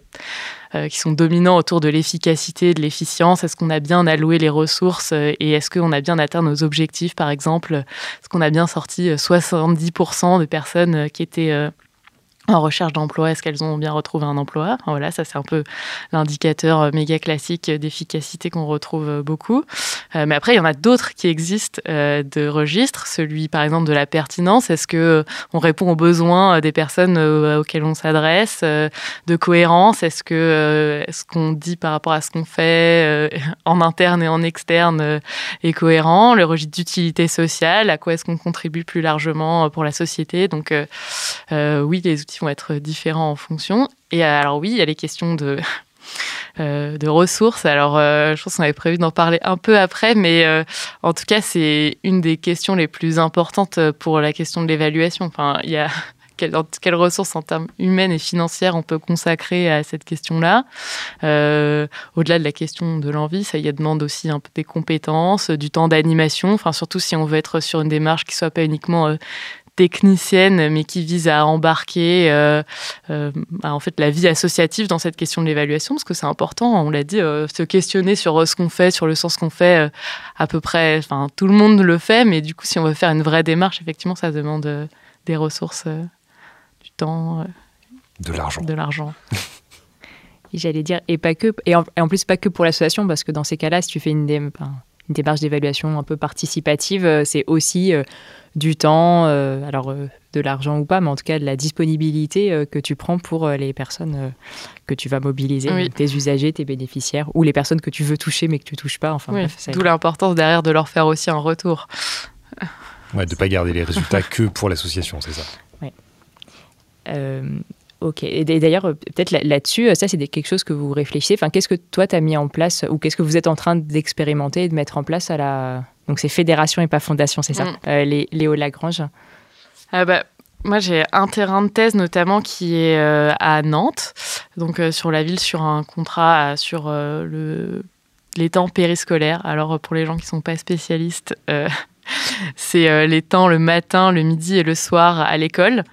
euh, qui sont dominants autour de l'efficacité, de l'efficience. Est-ce qu'on a bien alloué les ressources euh, et est-ce qu'on a bien atteint nos objectifs, par exemple? Est-ce qu'on a bien sorti 70% de personnes qui étaient en recherche d'emploi, est-ce qu'elles ont bien retrouvé un emploi? Voilà, ça c'est un peu l'indicateur euh, méga classique d'efficacité qu'on retrouve euh, beaucoup. Euh, mais après, il y en a d'autres qui existent de registres. Celui, par exemple, de la pertinence. Est-ce que on répond aux besoins des personnes auxquelles on s'adresse De cohérence? Est-ce que ce qu'on dit par rapport à ce qu'on fait en interne et en externe est cohérent? Le registre d'utilité sociale. À quoi est-ce qu'on contribue plus largement pour la société? Donc, oui, les outils vont être différents en fonction. Et alors oui, il y a les questions de, euh, de ressources. Alors euh, je pense qu'on avait prévu d'en parler un peu après, mais euh, en tout cas, c'est une des questions les plus importantes pour la question de l'évaluation. Enfin, il y a quelles, ressources en termes humaines et financières on peut consacrer à cette question-là. Au-delà de la question de l'envie, ça y demande aussi un peu des compétences, du temps d'animation, enfin surtout si on veut être sur une démarche qui soit pas uniquement technicienne, mais qui vise à embarquer euh, euh, bah, en fait la vie associative dans cette question de l'évaluation, parce que c'est important. On l'a dit, euh, se questionner sur ce qu'on fait, sur le sens qu'on fait, à peu près. Enfin, tout le monde le fait, mais du coup, si on veut faire une vraie démarche, effectivement, ça demande des ressources, du temps, de l'argent. De l'argent. J'allais dire, et pas que, et en, plus pas que pour l'association, parce que dans ces cas-là, si tu fais une, une démarche d'évaluation un peu participative, c'est aussi du temps, euh, alors euh, de l'argent ou pas, mais en tout cas de la disponibilité euh, que tu prends pour les personnes que tu vas mobiliser, tes usagers, tes bénéficiaires, ou les personnes que tu veux toucher mais que tu touches pas. Enfin, D'où l'importance derrière de leur faire aussi un retour. Ouais, de ne pas garder les résultats que pour l'association, c'est ça. Oui. Ok. Et d'ailleurs, peut-être là-dessus, ça, c'est quelque chose que vous réfléchissez. Enfin, qu'est-ce que toi, tu as mis en place ou qu'est-ce que vous êtes en train d'expérimenter et de mettre en place à la, donc c'est fédération et pas fondation, c'est ça, mm. euh, Léo Lagrange? Ah bah, moi, j'ai un terrain de thèse notamment qui est euh, à Nantes, donc euh, sur la ville, sur un contrat sur le, les temps périscolaires. Alors, pour les gens qui ne sont pas spécialistes, c'est les temps le matin, le midi et le soir à l'école,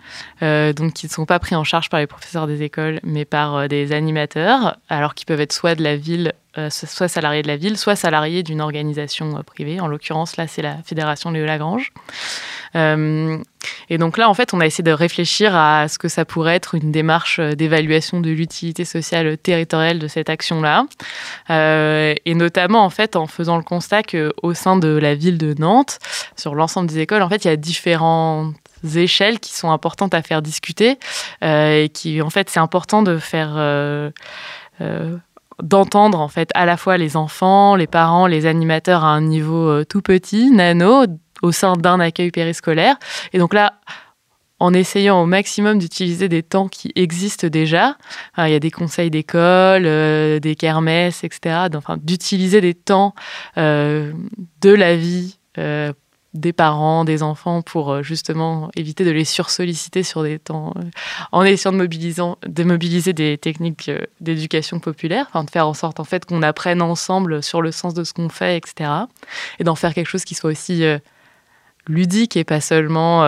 donc qui ne sont pas pris en charge par les professeurs des écoles, mais par des animateurs, alors qui peuvent être soit de la ville euh, soit salarié de la ville, soit salarié d'une organisation euh, privée. En l'occurrence, là, c'est la Fédération Léo Lagrange. Euh, et donc là, en fait, on a essayé de réfléchir à ce que ça pourrait être une démarche d'évaluation de l'utilité sociale territoriale de cette action-là. et notamment, en fait, en faisant le constat qu'au sein de la ville de Nantes, sur l'ensemble des écoles, en fait, il y a différentes échelles qui sont importantes à faire discuter et qui, en fait, c'est important de faire d'entendre en fait à la fois les enfants, les parents, les animateurs à un niveau euh, tout petit, nano, au sein d'un accueil périscolaire. Et donc là, en essayant au maximum d'utiliser des temps qui existent déjà, il y a des conseils d'école, euh, des kermesses, etc. Enfin, d'utiliser des temps euh, de la vie des parents, des enfants, pour euh, justement éviter de les sursolliciter sur des temps, euh, en essayant de, mobiliser des techniques euh, d'éducation populaire, enfin de faire en sorte en fait qu'on apprenne ensemble sur le sens de ce qu'on fait, etc. Et d'en faire quelque chose qui soit aussi ludique et pas seulement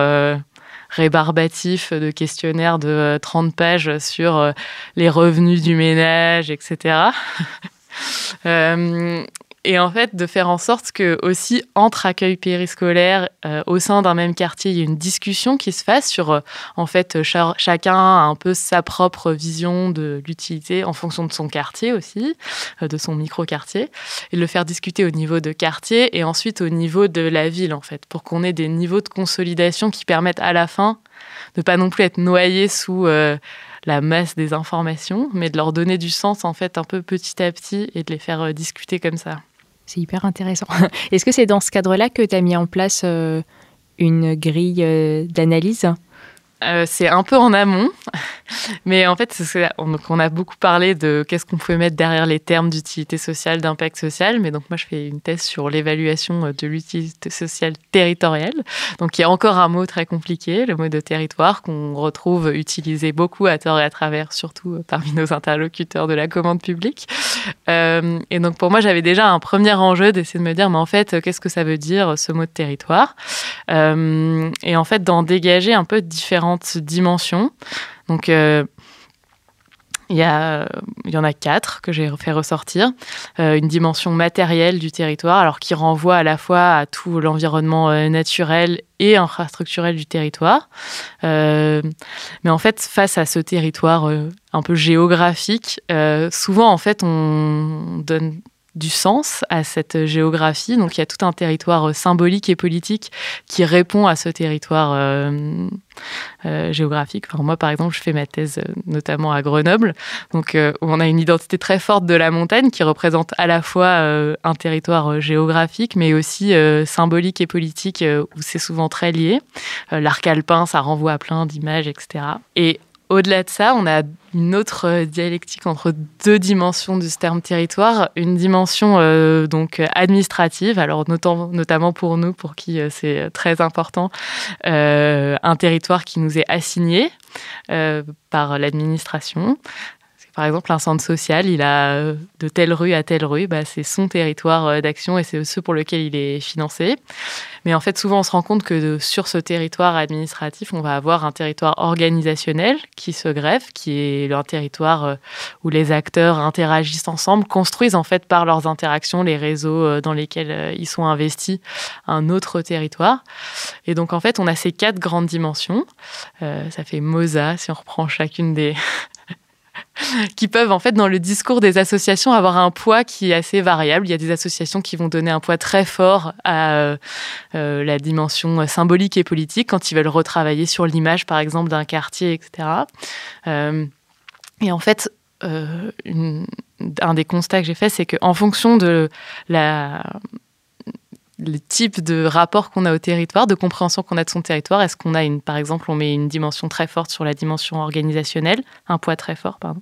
rébarbatif de questionnaires de 30 pages sur les revenus du ménage, etc. Et en fait, de faire en sorte que aussi entre accueil périscolaire, euh, au sein d'un même quartier, il y ait une discussion qui se fasse sur, euh, en fait, chacun a un peu sa propre vision de l'utilité en fonction de son quartier aussi, euh, de son micro-quartier, et de le faire discuter au niveau de quartier et ensuite au niveau de la ville, en fait, pour qu'on ait des niveaux de consolidation qui permettent à la fin de pas non plus être noyé sous la masse des informations, mais de leur donner du sens en fait un peu petit à petit et de les faire discuter comme ça. C'est hyper intéressant. Est-ce que c'est dans ce cadre-là que tu as mis en place euh, une grille euh, d'analyse? Euh, c'est un peu en amont, mais en fait, on, a beaucoup parlé de qu'est-ce qu'on pouvait mettre derrière les termes d'utilité sociale, d'impact social. Mais donc, moi, je fais une thèse sur l'évaluation euh, de l'utilité sociale territoriale. Donc, il y a encore un mot très compliqué, le mot de territoire, qu'on retrouve utilisé beaucoup à tort et à travers, surtout euh, parmi nos interlocuteurs de la commande publique. et donc, pour moi, j'avais déjà un premier enjeu d'essayer de me dire, mais en fait, qu'est-ce que ça veut dire ce mot de territoire? Et en fait, d'en dégager un peu différents dimensions. Donc, euh, il y, y en a quatre que j'ai fait ressortir. Euh, une dimension matérielle du territoire, alors qui renvoie à la fois à tout l'environnement euh, naturel et infrastructurel du territoire. mais en fait, face à ce territoire un peu géographique, souvent, en fait, on donne du sens à cette géographie. Donc il y a tout un territoire euh, symbolique et politique qui répond à ce territoire euh, euh, géographique. moi, par exemple, je fais ma thèse notamment à Grenoble, donc on a une identité très forte de la montagne qui représente à la fois un territoire géographique, mais aussi symbolique et politique, où c'est souvent très lié. L'arc alpin, ça renvoie à plein d'images, etc. Et au-delà de ça, on a une autre euh, dialectique entre deux dimensions du terme territoire, une dimension euh, donc administrative, alors notamment pour nous, pour qui euh, c'est très important, un territoire qui nous est assigné par l'administration, par exemple, un centre social, il a euh, de telle rue à telle rue, bah, c'est son territoire euh, d'action et c'est ce pour lequel il est financé. Mais en fait, souvent, on se rend compte que sur ce territoire administratif, on va avoir un territoire organisationnel qui se greffe, qui est un territoire euh, où les acteurs interagissent ensemble, construisent en fait par leurs interactions les réseaux dans lesquels ils sont investis un autre territoire. Et donc, en fait, on a ces quatre grandes dimensions. ça fait MOSA si on reprend chacune des qui peuvent en fait dans le discours des associations avoir un poids qui est assez variable. Il y a des associations qui vont donner un poids très fort à euh, euh, la dimension symbolique et politique quand ils veulent retravailler sur l'image par exemple d'un quartier, etc. Euh, et en fait, un des constats que j'ai fait, c'est qu'en fonction de la le type de rapport qu'on a au territoire, de compréhension qu'on a de son territoire. Est-ce qu'on a, une, par exemple, on met une dimension très forte sur la dimension organisationnelle, un poids très fort, pardon.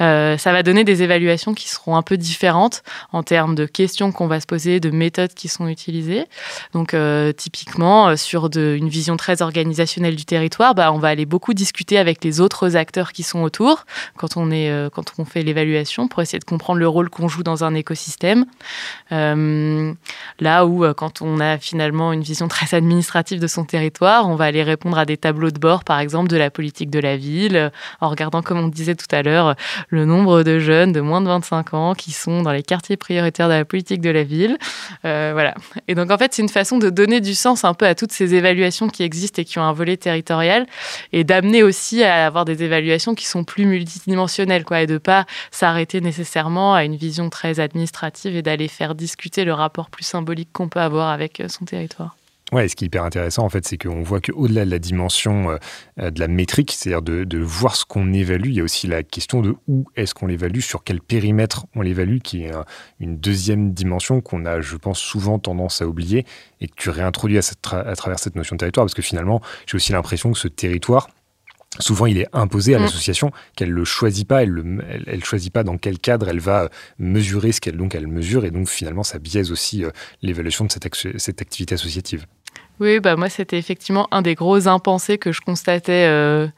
Euh, ça va donner des évaluations qui seront un peu différentes en termes de questions qu'on va se poser, de méthodes qui sont utilisées. Donc, euh, typiquement, euh, sur une vision très organisationnelle du territoire, bah, on va aller beaucoup discuter avec les autres acteurs qui sont autour quand on, est, quand on fait l'évaluation pour essayer de comprendre le rôle qu'on joue dans un écosystème. là où euh, quand on a finalement une vision très administrative de son territoire, on va aller répondre à des tableaux de bord, par exemple, de la politique de la ville, en regardant, comme on disait tout à l'heure, le nombre de jeunes de moins de 25 ans qui sont dans les quartiers prioritaires de la politique de la ville. Euh, voilà. Et donc, en fait, c'est une façon de donner du sens un peu à toutes ces évaluations qui existent et qui ont un volet territorial et d'amener aussi à avoir des évaluations qui sont plus multidimensionnelles, quoi, et de pas s'arrêter nécessairement à une vision très administrative et d'aller faire discuter le rapport plus symbolique qu'on peut avoir avec euh, son territoire. Ouais, ce qui est hyper intéressant, en fait, c'est qu'on voit qu'au-delà de la dimension euh, de la métrique, c'est-à-dire de, voir ce qu'on évalue, il y a aussi la question de où est-ce qu'on l'évalue, sur quel périmètre on l'évalue, qui est une deuxième dimension qu'on a, je pense, souvent tendance à oublier et que tu réintroduis à, à travers cette notion de territoire, parce que finalement, j'ai aussi l'impression que ce territoire, Souvent, il est imposé à mm. l'association qu'elle le choisit pas, elle, ne elle, choisit pas dans quel cadre elle va mesurer ce qu'elle donc elle mesure, et donc finalement, ça biaise aussi euh, l'évaluation de cette, cette, activité associative. Oui, bah moi, c'était effectivement un des gros impensés que je constatais. Euh,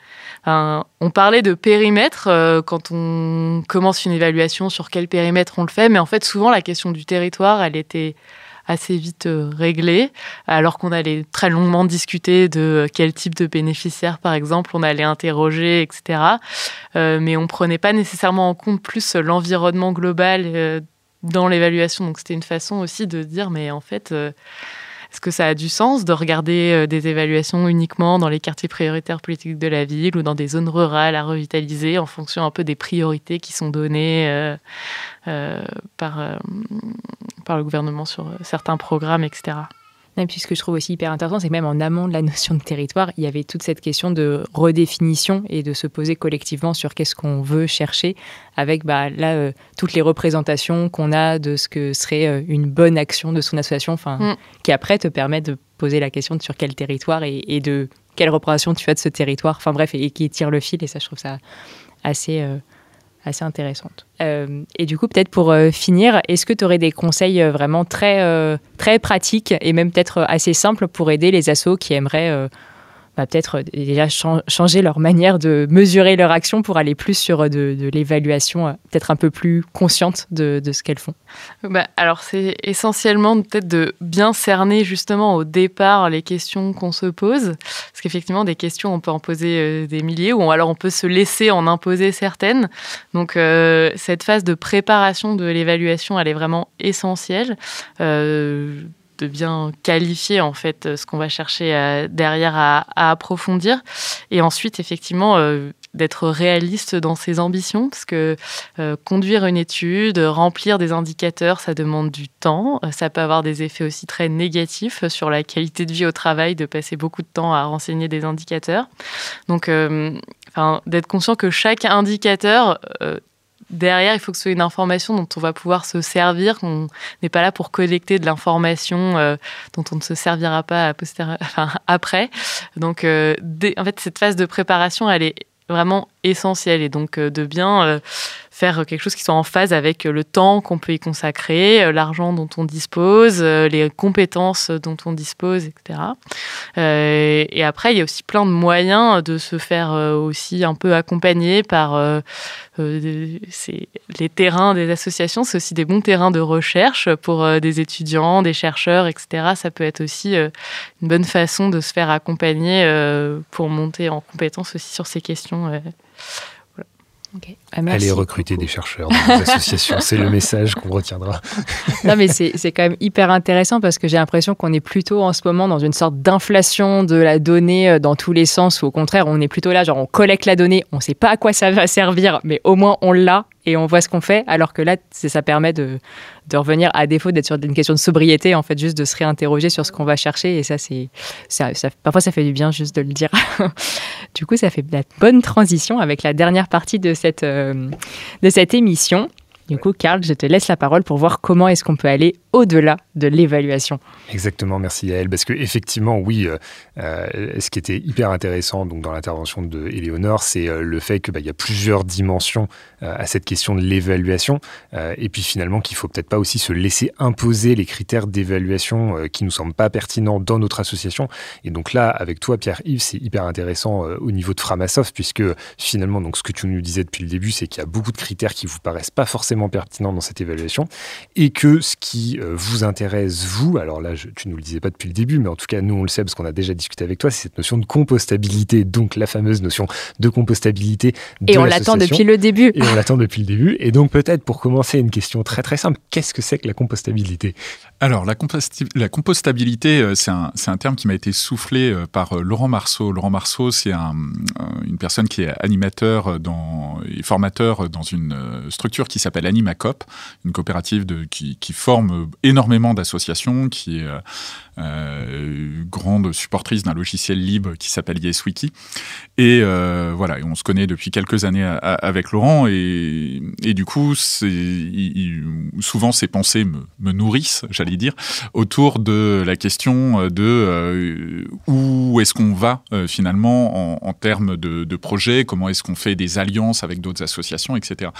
on parlait de périmètre euh, quand on commence une évaluation sur quel périmètre on le fait, mais en fait, souvent, la question du territoire, elle était assez vite euh, réglé, alors qu'on allait très longuement discuter de quel type de bénéficiaire, par exemple, on allait interroger, etc. Euh, mais on prenait pas nécessairement en compte plus l'environnement global euh, dans l'évaluation. Donc c'était une façon aussi de dire, mais en fait est-ce que ça a du sens de regarder euh, des évaluations uniquement dans les quartiers prioritaires politiques de la ville ou dans des zones rurales à revitaliser en fonction un peu des priorités qui sont données euh, euh, par, par le gouvernement sur certains programmes, etc. Et puis ce que je trouve aussi hyper intéressant, c'est que même en amont de la notion de territoire, il y avait toute cette question de redéfinition et de se poser collectivement sur qu'est-ce qu'on veut chercher, avec bah, là euh, toutes les représentations qu'on a de ce que serait euh, une bonne action de son association, enfin, mm. qui après te permet de poser la question de sur quel territoire et, de quelle représentation tu as de ce territoire. Enfin bref, et, qui tire le fil. Et ça, je trouve ça assez, assez intéressante. et du coup, peut-être pour finir, est-ce que tu aurais des conseils vraiment très, très pratiques et même peut-être assez simples pour aider les assos qui aimeraient bah, peut-être euh, déjà changer leur manière de mesurer leur action pour aller plus sur euh, de, l'évaluation euh, peut-être un peu plus consciente de, ce qu'elles font bah, Alors c'est essentiellement peut-être de bien cerner justement au départ les questions qu'on se pose, parce qu'effectivement des questions on peut en poser des milliers ou alors on peut se laisser en imposer certaines. Donc cette phase de préparation de l'évaluation elle est vraiment essentielle de bien qualifier en fait ce qu'on va chercher euh, derrière à, approfondir et ensuite effectivement euh, d'être réaliste dans ses ambitions parce que euh, conduire une étude, remplir des indicateurs, ça demande du temps, ça peut avoir des effets aussi très négatifs sur la qualité de vie au travail de passer beaucoup de temps à renseigner des indicateurs. Donc d'être conscient que chaque indicateur derrière, il faut que ce soit une information dont on va pouvoir se servir. On n'est pas là pour collecter de l'information euh, dont on ne se servira pas après. Donc, euh, en fait, cette phase de préparation, elle est vraiment essentielle et donc euh, de bien faire quelque chose qui soit en phase avec le temps qu'on peut y consacrer, euh, l'argent dont on dispose, euh, les compétences dont on dispose, etc. Euh, et après, il y a aussi plein de moyens de se faire aussi un peu accompagner par les terrains des associations. C'est aussi des bons terrains de recherche pour des étudiants, des chercheurs, etc. Ça peut être aussi une bonne façon de se faire accompagner pour monter en compétence aussi sur ces questions ah, Allez recruter des chercheurs dans les associations, c'est le message qu'on retiendra. non, mais c'est quand même hyper intéressant parce que j'ai l'impression qu'on est plutôt en ce moment dans une sorte d'inflation de la donnée euh, dans tous les sens, ou au contraire, on est plutôt là, genre on collecte la donnée, on ne sait pas à quoi ça va servir, mais au moins on l'a et on voit ce qu'on fait, alors que là, ça permet de, de revenir à défaut d'être sur une question de sobriété, en fait, juste de se réinterroger sur ce qu'on va chercher. Et ça, c'est, ça, parfois, ça fait du bien juste de le dire. du coup, ça fait la bonne transition avec la dernière partie de cette, euh, de cette émission. Du coup, Karl, je te laisse la parole pour voir comment est-ce qu'on peut aller au-delà de l'évaluation. Exactement, merci Yael. Parce que effectivement, oui, euh, euh, ce qui était hyper intéressant donc, dans l'intervention de Éléonore, c'est euh, le fait qu'il bah, y a plusieurs dimensions à cette question de l'évaluation. et puis finalement, qu'il faut peut-être pas aussi se laisser imposer les critères d'évaluation qui nous semblent pas pertinents dans notre association. Et donc là, avec toi, Pierre-Yves, c'est hyper intéressant au niveau de Framasoft, puisque finalement, donc, ce que tu nous disais depuis le début, c'est qu'il y a beaucoup de critères qui vous paraissent pas forcément pertinent dans cette évaluation et que ce qui euh, vous intéresse, vous, alors là, je, tu ne nous le disais pas depuis le début, mais en tout cas, nous, on le sait parce qu'on a déjà discuté avec toi, c'est cette notion de compostabilité, donc la fameuse notion de compostabilité. et on l'attend depuis le début. Et on l'attend depuis le début. Et donc, peut-être pour commencer, une question très très simple qu'est-ce que c'est que la compostabilité? Alors, la, la compostabilité, euh, c'est un, un, terme qui m'a été soufflé euh, par Laurent Marceau. Laurent Marceau, c'est un, une personne qui est animateur dans, et formateur dans une structure qui s'appelle l'Animacop, une coopérative qui, qui, forme énormément d'associations, qui est euh, euh, grande supportrice d'un logiciel libre qui s'appelle YesWiki. Et euh, voilà, on se connaît depuis quelques années avec Laurent et, du coup, souvent ces pensées me, nourrissent, j'allais dire, autour de la question de euh, où est-ce qu'on va finalement en, en, termes de, de projets, comment est-ce qu'on fait des alliances avec d'autres associations, etc.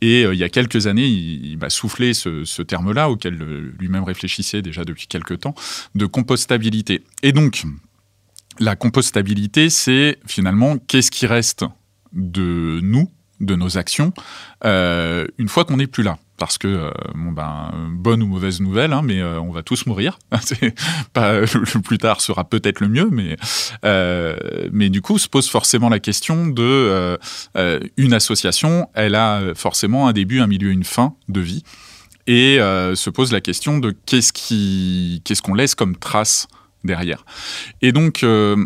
Et il y a quelques années, il, il m'a soufflé ce, ce terme-là auquel lui-même réfléchissait déjà depuis quelques temps de compostabilité. Et donc, la compostabilité, c'est finalement qu'est-ce qui reste de nous, de nos actions, euh, une fois qu'on n'est plus là? Parce que, euh, bon ben, bonne ou mauvaise nouvelle, hein, mais euh, on va tous mourir. le plus tard sera peut-être le mieux, mais, mais du coup, se pose forcément la question de une association, elle a forcément un début, un milieu, une fin de vie et euh, se pose la question de qu'est-ce qu'on laisse comme trace derrière. Et donc euh,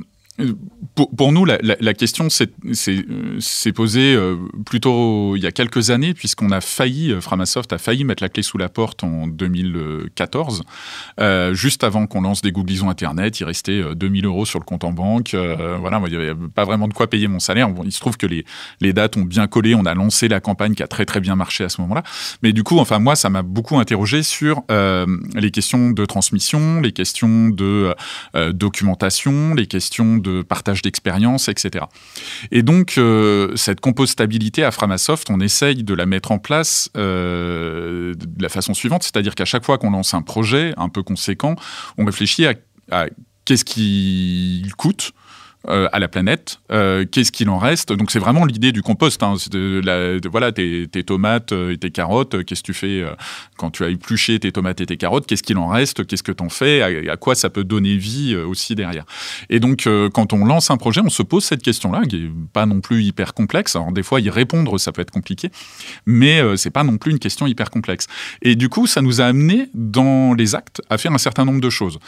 pour, nous, la, question s'est posée euh, plutôt il y a quelques années, puisqu'on a failli, euh, Framasoft a failli mettre la clé sous la porte en 2014, euh, juste avant qu'on lance des googlisons Internet. Il restait 2000 euros sur le compte en banque. voilà, il n'y avait pas vraiment de quoi payer mon salaire. il se trouve que les, les dates ont bien collé. On a lancé la campagne qui a très très bien marché à ce moment-là. Mais du coup, enfin moi, ça m'a beaucoup interrogé sur les questions de transmission, les questions de documentation, les questions de partage d'expérience, etc. Et donc, cette compostabilité à Framasoft, on essaye de la mettre en place de la façon suivante, c'est-à-dire qu'à chaque fois qu'on lance un projet un peu conséquent, on réfléchit à qu'est-ce qui coûte euh, à la planète, euh, qu'est-ce qu'il en reste? Donc c'est vraiment l'idée du compost. Hein. De voilà, tes, tomates et tes carottes, qu'est-ce que tu fais euh, quand tu as épluché tes tomates et tes carottes Qu'est-ce qu'il en reste? Qu'est-ce que tu en fais? À, quoi ça peut donner vie aussi derrière? Et donc quand on lance un projet, on se pose cette question-là, qui est pas non plus hyper complexe. Alors des fois y répondre, ça peut être compliqué, mais c'est pas non plus une question hyper complexe. Et du coup, ça nous a amené dans les actes à faire un certain nombre de choses.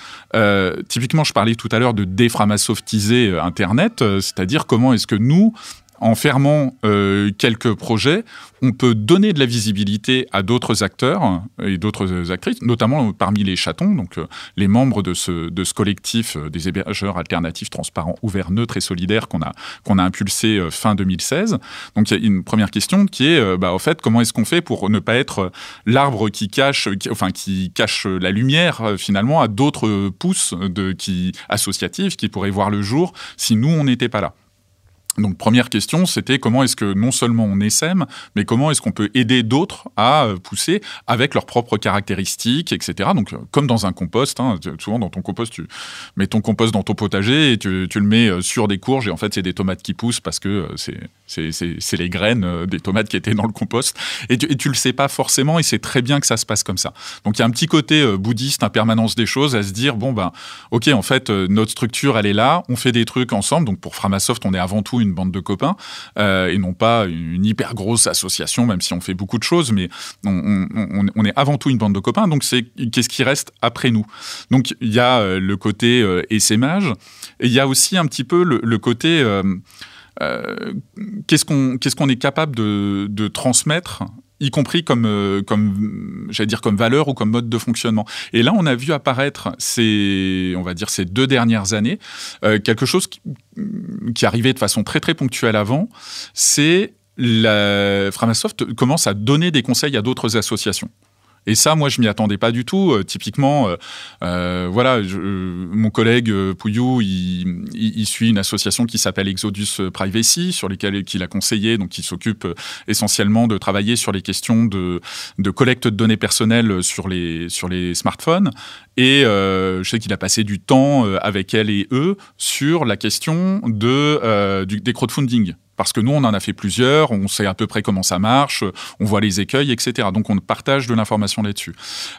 typiquement, je parlais tout à l'heure de déframasoftiser Internet, euh, c'est-à-dire comment est-ce que nous, en fermant euh, quelques projets, on peut donner de la visibilité à d'autres acteurs et d'autres actrices, notamment parmi les chatons, donc euh, les membres de ce, de ce collectif des hébergeurs alternatifs, transparents, ouverts, neutres et solidaires qu'on a, qu'on a impulsé fin 2016. Donc il y a une première question qui est, bah, au fait, comment est-ce qu'on fait pour ne pas être l'arbre qui cache, enfin qui cache la lumière finalement à d'autres pousses de, qui, associatives qui pourraient voir le jour si nous on n'était pas là? Donc première question, c'était comment est-ce que non seulement on essaime, mais comment est-ce qu'on peut aider d'autres à euh, pousser avec leurs propres caractéristiques, etc. Donc euh, comme dans un compost, hein, souvent dans ton compost, tu mets ton compost dans ton potager et tu, le mets euh, sur des courges et en fait c'est des tomates qui poussent parce que c'est les graines des tomates qui étaient dans le compost et tu, et le sais pas forcément et c'est très bien que ça se passe comme ça. Donc il y a un petit côté bouddhiste, impermanence des choses, à se dire bon ben ok en fait notre structure elle est là, on fait des trucs ensemble. Donc pour Framasoft on est avant tout une bande de copains euh, et non pas une hyper grosse association, même si on fait beaucoup de choses, mais on, est avant tout une bande de copains. Donc c'est qu'est-ce qui reste après nous? Donc il y a euh, le côté euh, essaimage et il y a aussi un petit peu le, côté qu'est-ce qu'on est capable de, de transmettre y compris comme, euh, comme j'allais dire comme valeur ou comme mode de fonctionnement. Et là, on a vu apparaître ces, on va dire ces deux dernières années, euh, quelque chose qui, qui, arrivait de façon très très ponctuelle avant, c'est la Framasoft commence à donner des conseils à d'autres associations. Et ça, moi, je m'y attendais pas du tout. Euh, typiquement, euh, euh voilà, mon collègue Pouillou, il, il, suit une association qui s'appelle Exodus Privacy, sur lesquelles il a conseillé, donc qui s'occupe essentiellement de travailler sur les questions de, collecte de données personnelles sur les sur les smartphones. Et je sais qu'il a passé du temps avec elle et eux sur la question de des crowdfunding parce que nous, on en a fait plusieurs, on sait à peu près comment ça marche, on voit les écueils, etc. Donc on partage de l'information là-dessus.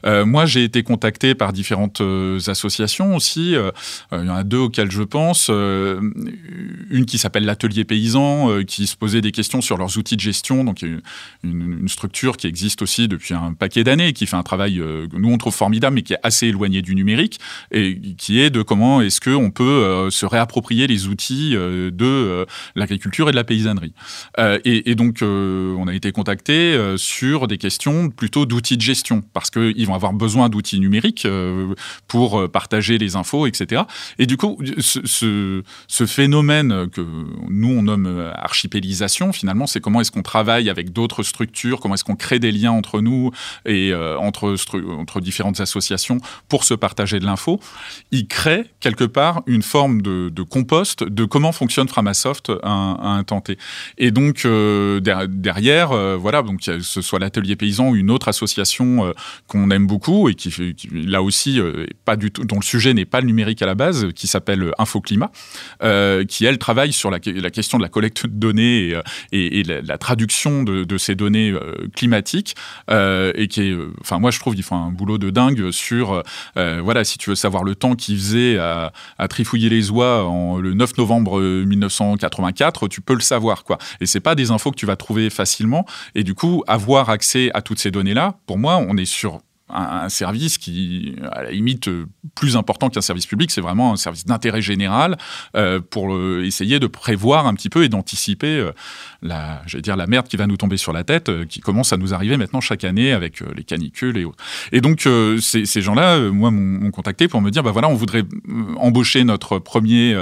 Euh, moi, j'ai été contacté par différentes euh, associations aussi. Euh, il y en a deux auxquelles je pense. une qui s'appelle l'Atelier Paysan, qui se posait des questions sur leurs outils de gestion. Donc une, une structure qui existe aussi depuis un paquet d'années, qui fait un travail que nous on trouve formidable, mais qui est assez éloigné du numérique, et qui est de comment est-ce qu'on peut se réapproprier les outils de l'agriculture et de la paysannerie. Euh, et, donc, euh, on a été contacté euh, sur des questions plutôt d'outils de gestion, parce qu'ils vont avoir besoin d'outils numériques pour partager les infos, etc. Et du coup, ce, phénomène que nous, on nomme archipélisation, finalement, c'est comment est-ce qu'on travaille avec d'autres structures, comment est-ce qu'on crée des liens entre nous et entre, entre différentes associations pour se partager de l'info. Il crée quelque part une forme de, compost de comment fonctionne Framasoft à un temps et donc euh, derrière, euh, voilà, donc que ce soit l'atelier paysan ou une autre association euh, qu'on aime beaucoup et qui, qui là aussi pas du tout, dont le sujet n'est pas le numérique à la base, qui s'appelle Infoclimat, qui elle travaille sur la, question de la collecte de données et, la, traduction de, ces données climatiques et qui est, enfin moi je trouve qu'ils font un boulot de dingue sur, voilà, si tu veux savoir le temps qu'ils faisaient à, à, trifouiller les oies en, le 9 novembre 1984, tu peux le savoir, quoi. Et c'est pas des infos que tu vas trouver facilement. Et du coup, avoir accès à toutes ces données-là, pour moi, on est sur un, service qui, à la limite, plus important qu'un service public, c'est vraiment un service d'intérêt général euh, pour essayer de prévoir un petit peu et d'anticiper euh, la, dire, la merde qui va nous tomber sur la tête, euh, qui commence à nous arriver maintenant chaque année avec les canicules et autres. Et donc, ces, ces gens-là, moi, m'ont contacté pour me dire, bah voilà, on voudrait embaucher notre premier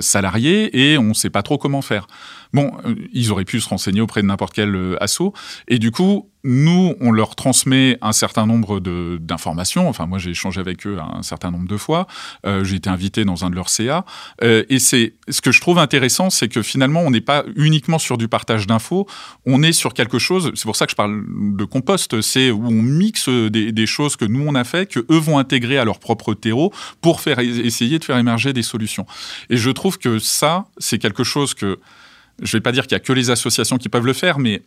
salariés et on ne sait pas trop comment faire. Bon, euh, ils auraient pu se renseigner auprès de n'importe quel euh, assaut. Et du coup, nous, on leur transmet un certain nombre d'informations. Enfin, moi, j'ai échangé avec eux un certain nombre de fois. Euh, j'ai été invité dans un de leurs CA. et c'est ce que je trouve intéressant, c'est que finalement, on n'est pas uniquement sur du partage d'infos. On est sur quelque chose. C'est pour ça que je parle de compost. C'est où on mixe des, choses que nous on a fait, que eux vont intégrer à leur propre terreau pour faire essayer de faire émerger des solutions. Et je trouve que ça, c'est quelque chose que je ne vais pas dire qu'il y a que les associations qui peuvent le faire, mais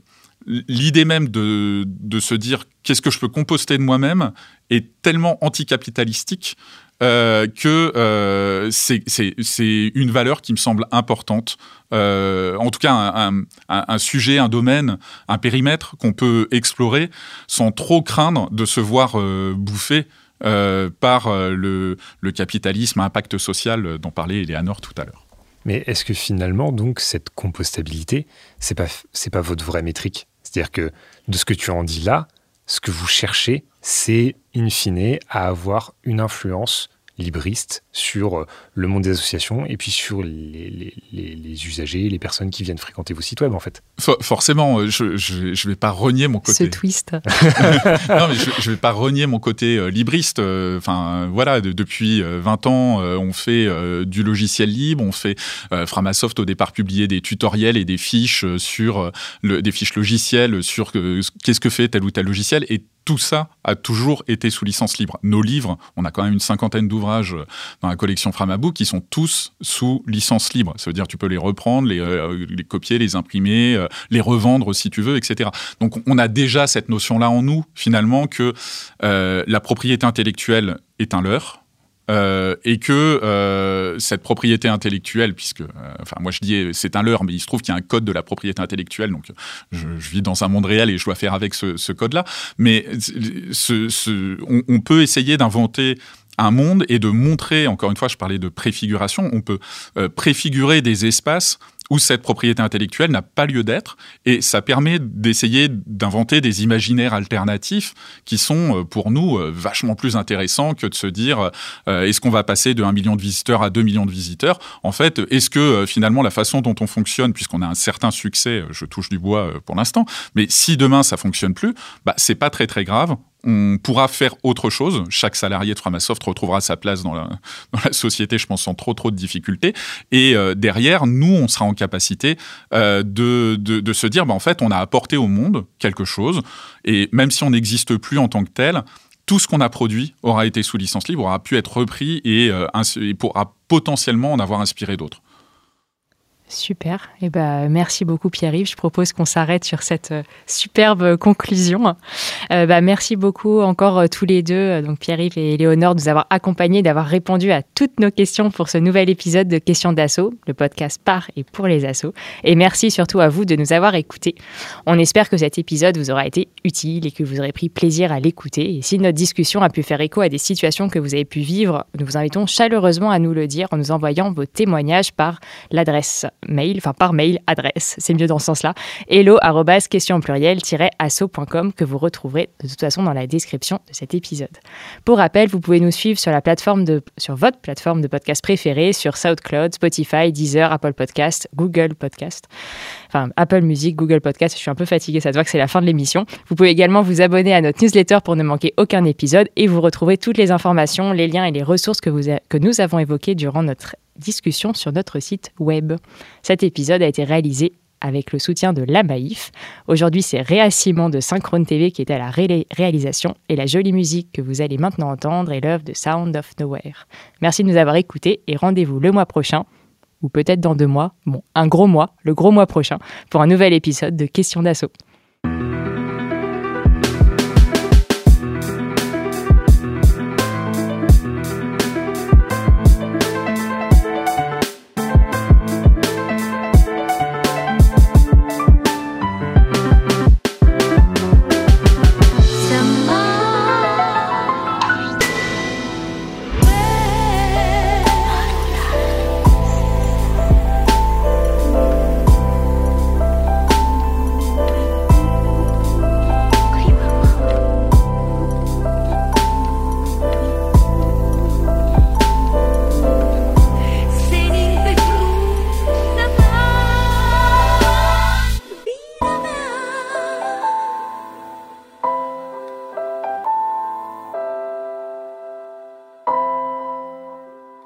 l'idée même de, se dire qu'est-ce que je peux composter de moi-même est tellement anticapitalistique euh, que euh, c'est une valeur qui me semble importante. Euh, en tout cas, un, sujet, un domaine, un périmètre qu'on peut explorer sans trop craindre de se voir bouffer par le, capitalisme à impact social dont parlait Eleanor tout à l'heure. Mais est-ce que finalement, donc, cette compostabilité, c'est pas, pas votre vraie métrique? C'est-à-dire que de ce que tu en dis là, ce que vous cherchez, c'est in fine à avoir une influence libriste sur euh, le monde des associations et puis sur les, usagers, les personnes qui viennent fréquenter vos sites web en fait. forcément, euh, je ne vais pas renier mon côté. Ce twist. non, mais je ne vais pas renier mon côté euh, libriste. Enfin, voilà, depuis 20 ans, on fait du logiciel libre, on fait. Framasoft au départ publiait des tutoriels et des fiches sur le, des fiches logicielles sur qu'est-ce que fait tel ou tel logiciel et tout ça a toujours été sous licence libre. Nos livres, on a quand même une cinquantaine d'ouvrages dans la collection Framabook qui sont tous sous licence libre. Ça veut dire que tu peux les reprendre, les, euh, copier, les imprimer, euh, les revendre si tu veux, etc. Donc on a déjà cette notion-là en nous, finalement, que euh, la propriété intellectuelle est un leurre, et que cette propriété intellectuelle, puisque, enfin, moi je dis c'est un leurre, mais il se trouve qu'il y a un code de la propriété intellectuelle, donc je, vis dans un monde réel et je dois faire avec ce, code-là. Mais on, peut essayer d'inventer un monde et de montrer, encore une fois, je parlais de préfiguration, on peut préfigurer des espaces où cette propriété intellectuelle n'a pas lieu d'être, et ça permet d'essayer d'inventer des imaginaires alternatifs qui sont euh, pour nous euh, vachement plus intéressants que de se dire euh, est-ce qu'on va passer de 1 million de visiteurs à 2 millions de visiteurs? En fait, est-ce que finalement la façon dont on fonctionne, puisqu'on a un certain succès, je touche du bois pour l'instant, mais si demain ça fonctionne plus, bah, c'est pas très très grave, on pourra faire autre chose. Chaque salarié de Framasoft retrouvera sa place dans la, société, je pense, sans trop trop de difficultés. Et euh, derrière, nous, on sera en capacité euh, de, se dire, bah, en fait, on a apporté au monde quelque chose. Et même si on n'existe plus en tant que tel, tout ce qu'on a produit aura été sous licence libre, aura pu être repris et, euh, et pourra potentiellement en avoir inspiré d'autres. Super. Eh ben, merci beaucoup Pierre-Yves. Je propose qu'on s'arrête sur cette euh, superbe conclusion. Euh, bah, merci beaucoup encore euh, tous les deux, donc Pierre-Yves et Léonore, de nous avoir accompagnés, d'avoir répondu à toutes nos questions pour ce nouvel épisode de Questions d'assaut, le podcast par et pour les assos. Et merci surtout à vous de nous avoir écoutés. On espère que cet épisode vous aura été utile et que vous aurez pris plaisir à l'écouter. Et si notre discussion a pu faire écho à des situations que vous avez pu vivre, nous vous invitons chaleureusement à nous le dire en nous envoyant vos témoignages par l'adresse mail, enfin par mail, adresse, c'est mieux dans ce sens-là, hello question pluriel-asso.com que vous retrouverez de toute façon dans la description de cet épisode. Pour rappel, vous pouvez nous suivre sur la plateforme de, sur votre plateforme de podcast préférée, sur SoundCloud, Spotify, Deezer, Apple Podcast, Google Podcast, enfin Apple Music, Google Podcast. Je suis un peu fatiguée, ça se voit que c'est la fin de l'émission. Vous pouvez également vous abonner à notre newsletter pour ne manquer aucun épisode et vous retrouver toutes les informations, les liens et les ressources que, vous que nous avons évoquées durant notre discussion sur notre site web. Cet épisode a été réalisé avec le soutien de la Maïf. Aujourd'hui, c'est Réassimant de Synchrone TV qui est à la réalisation et la jolie musique que vous allez maintenant entendre est l'œuvre de Sound of Nowhere. Merci de nous avoir écoutés et rendez-vous le mois prochain, ou peut-être dans deux mois, bon, un gros mois, le gros mois prochain, pour un nouvel épisode de Questions d'assaut.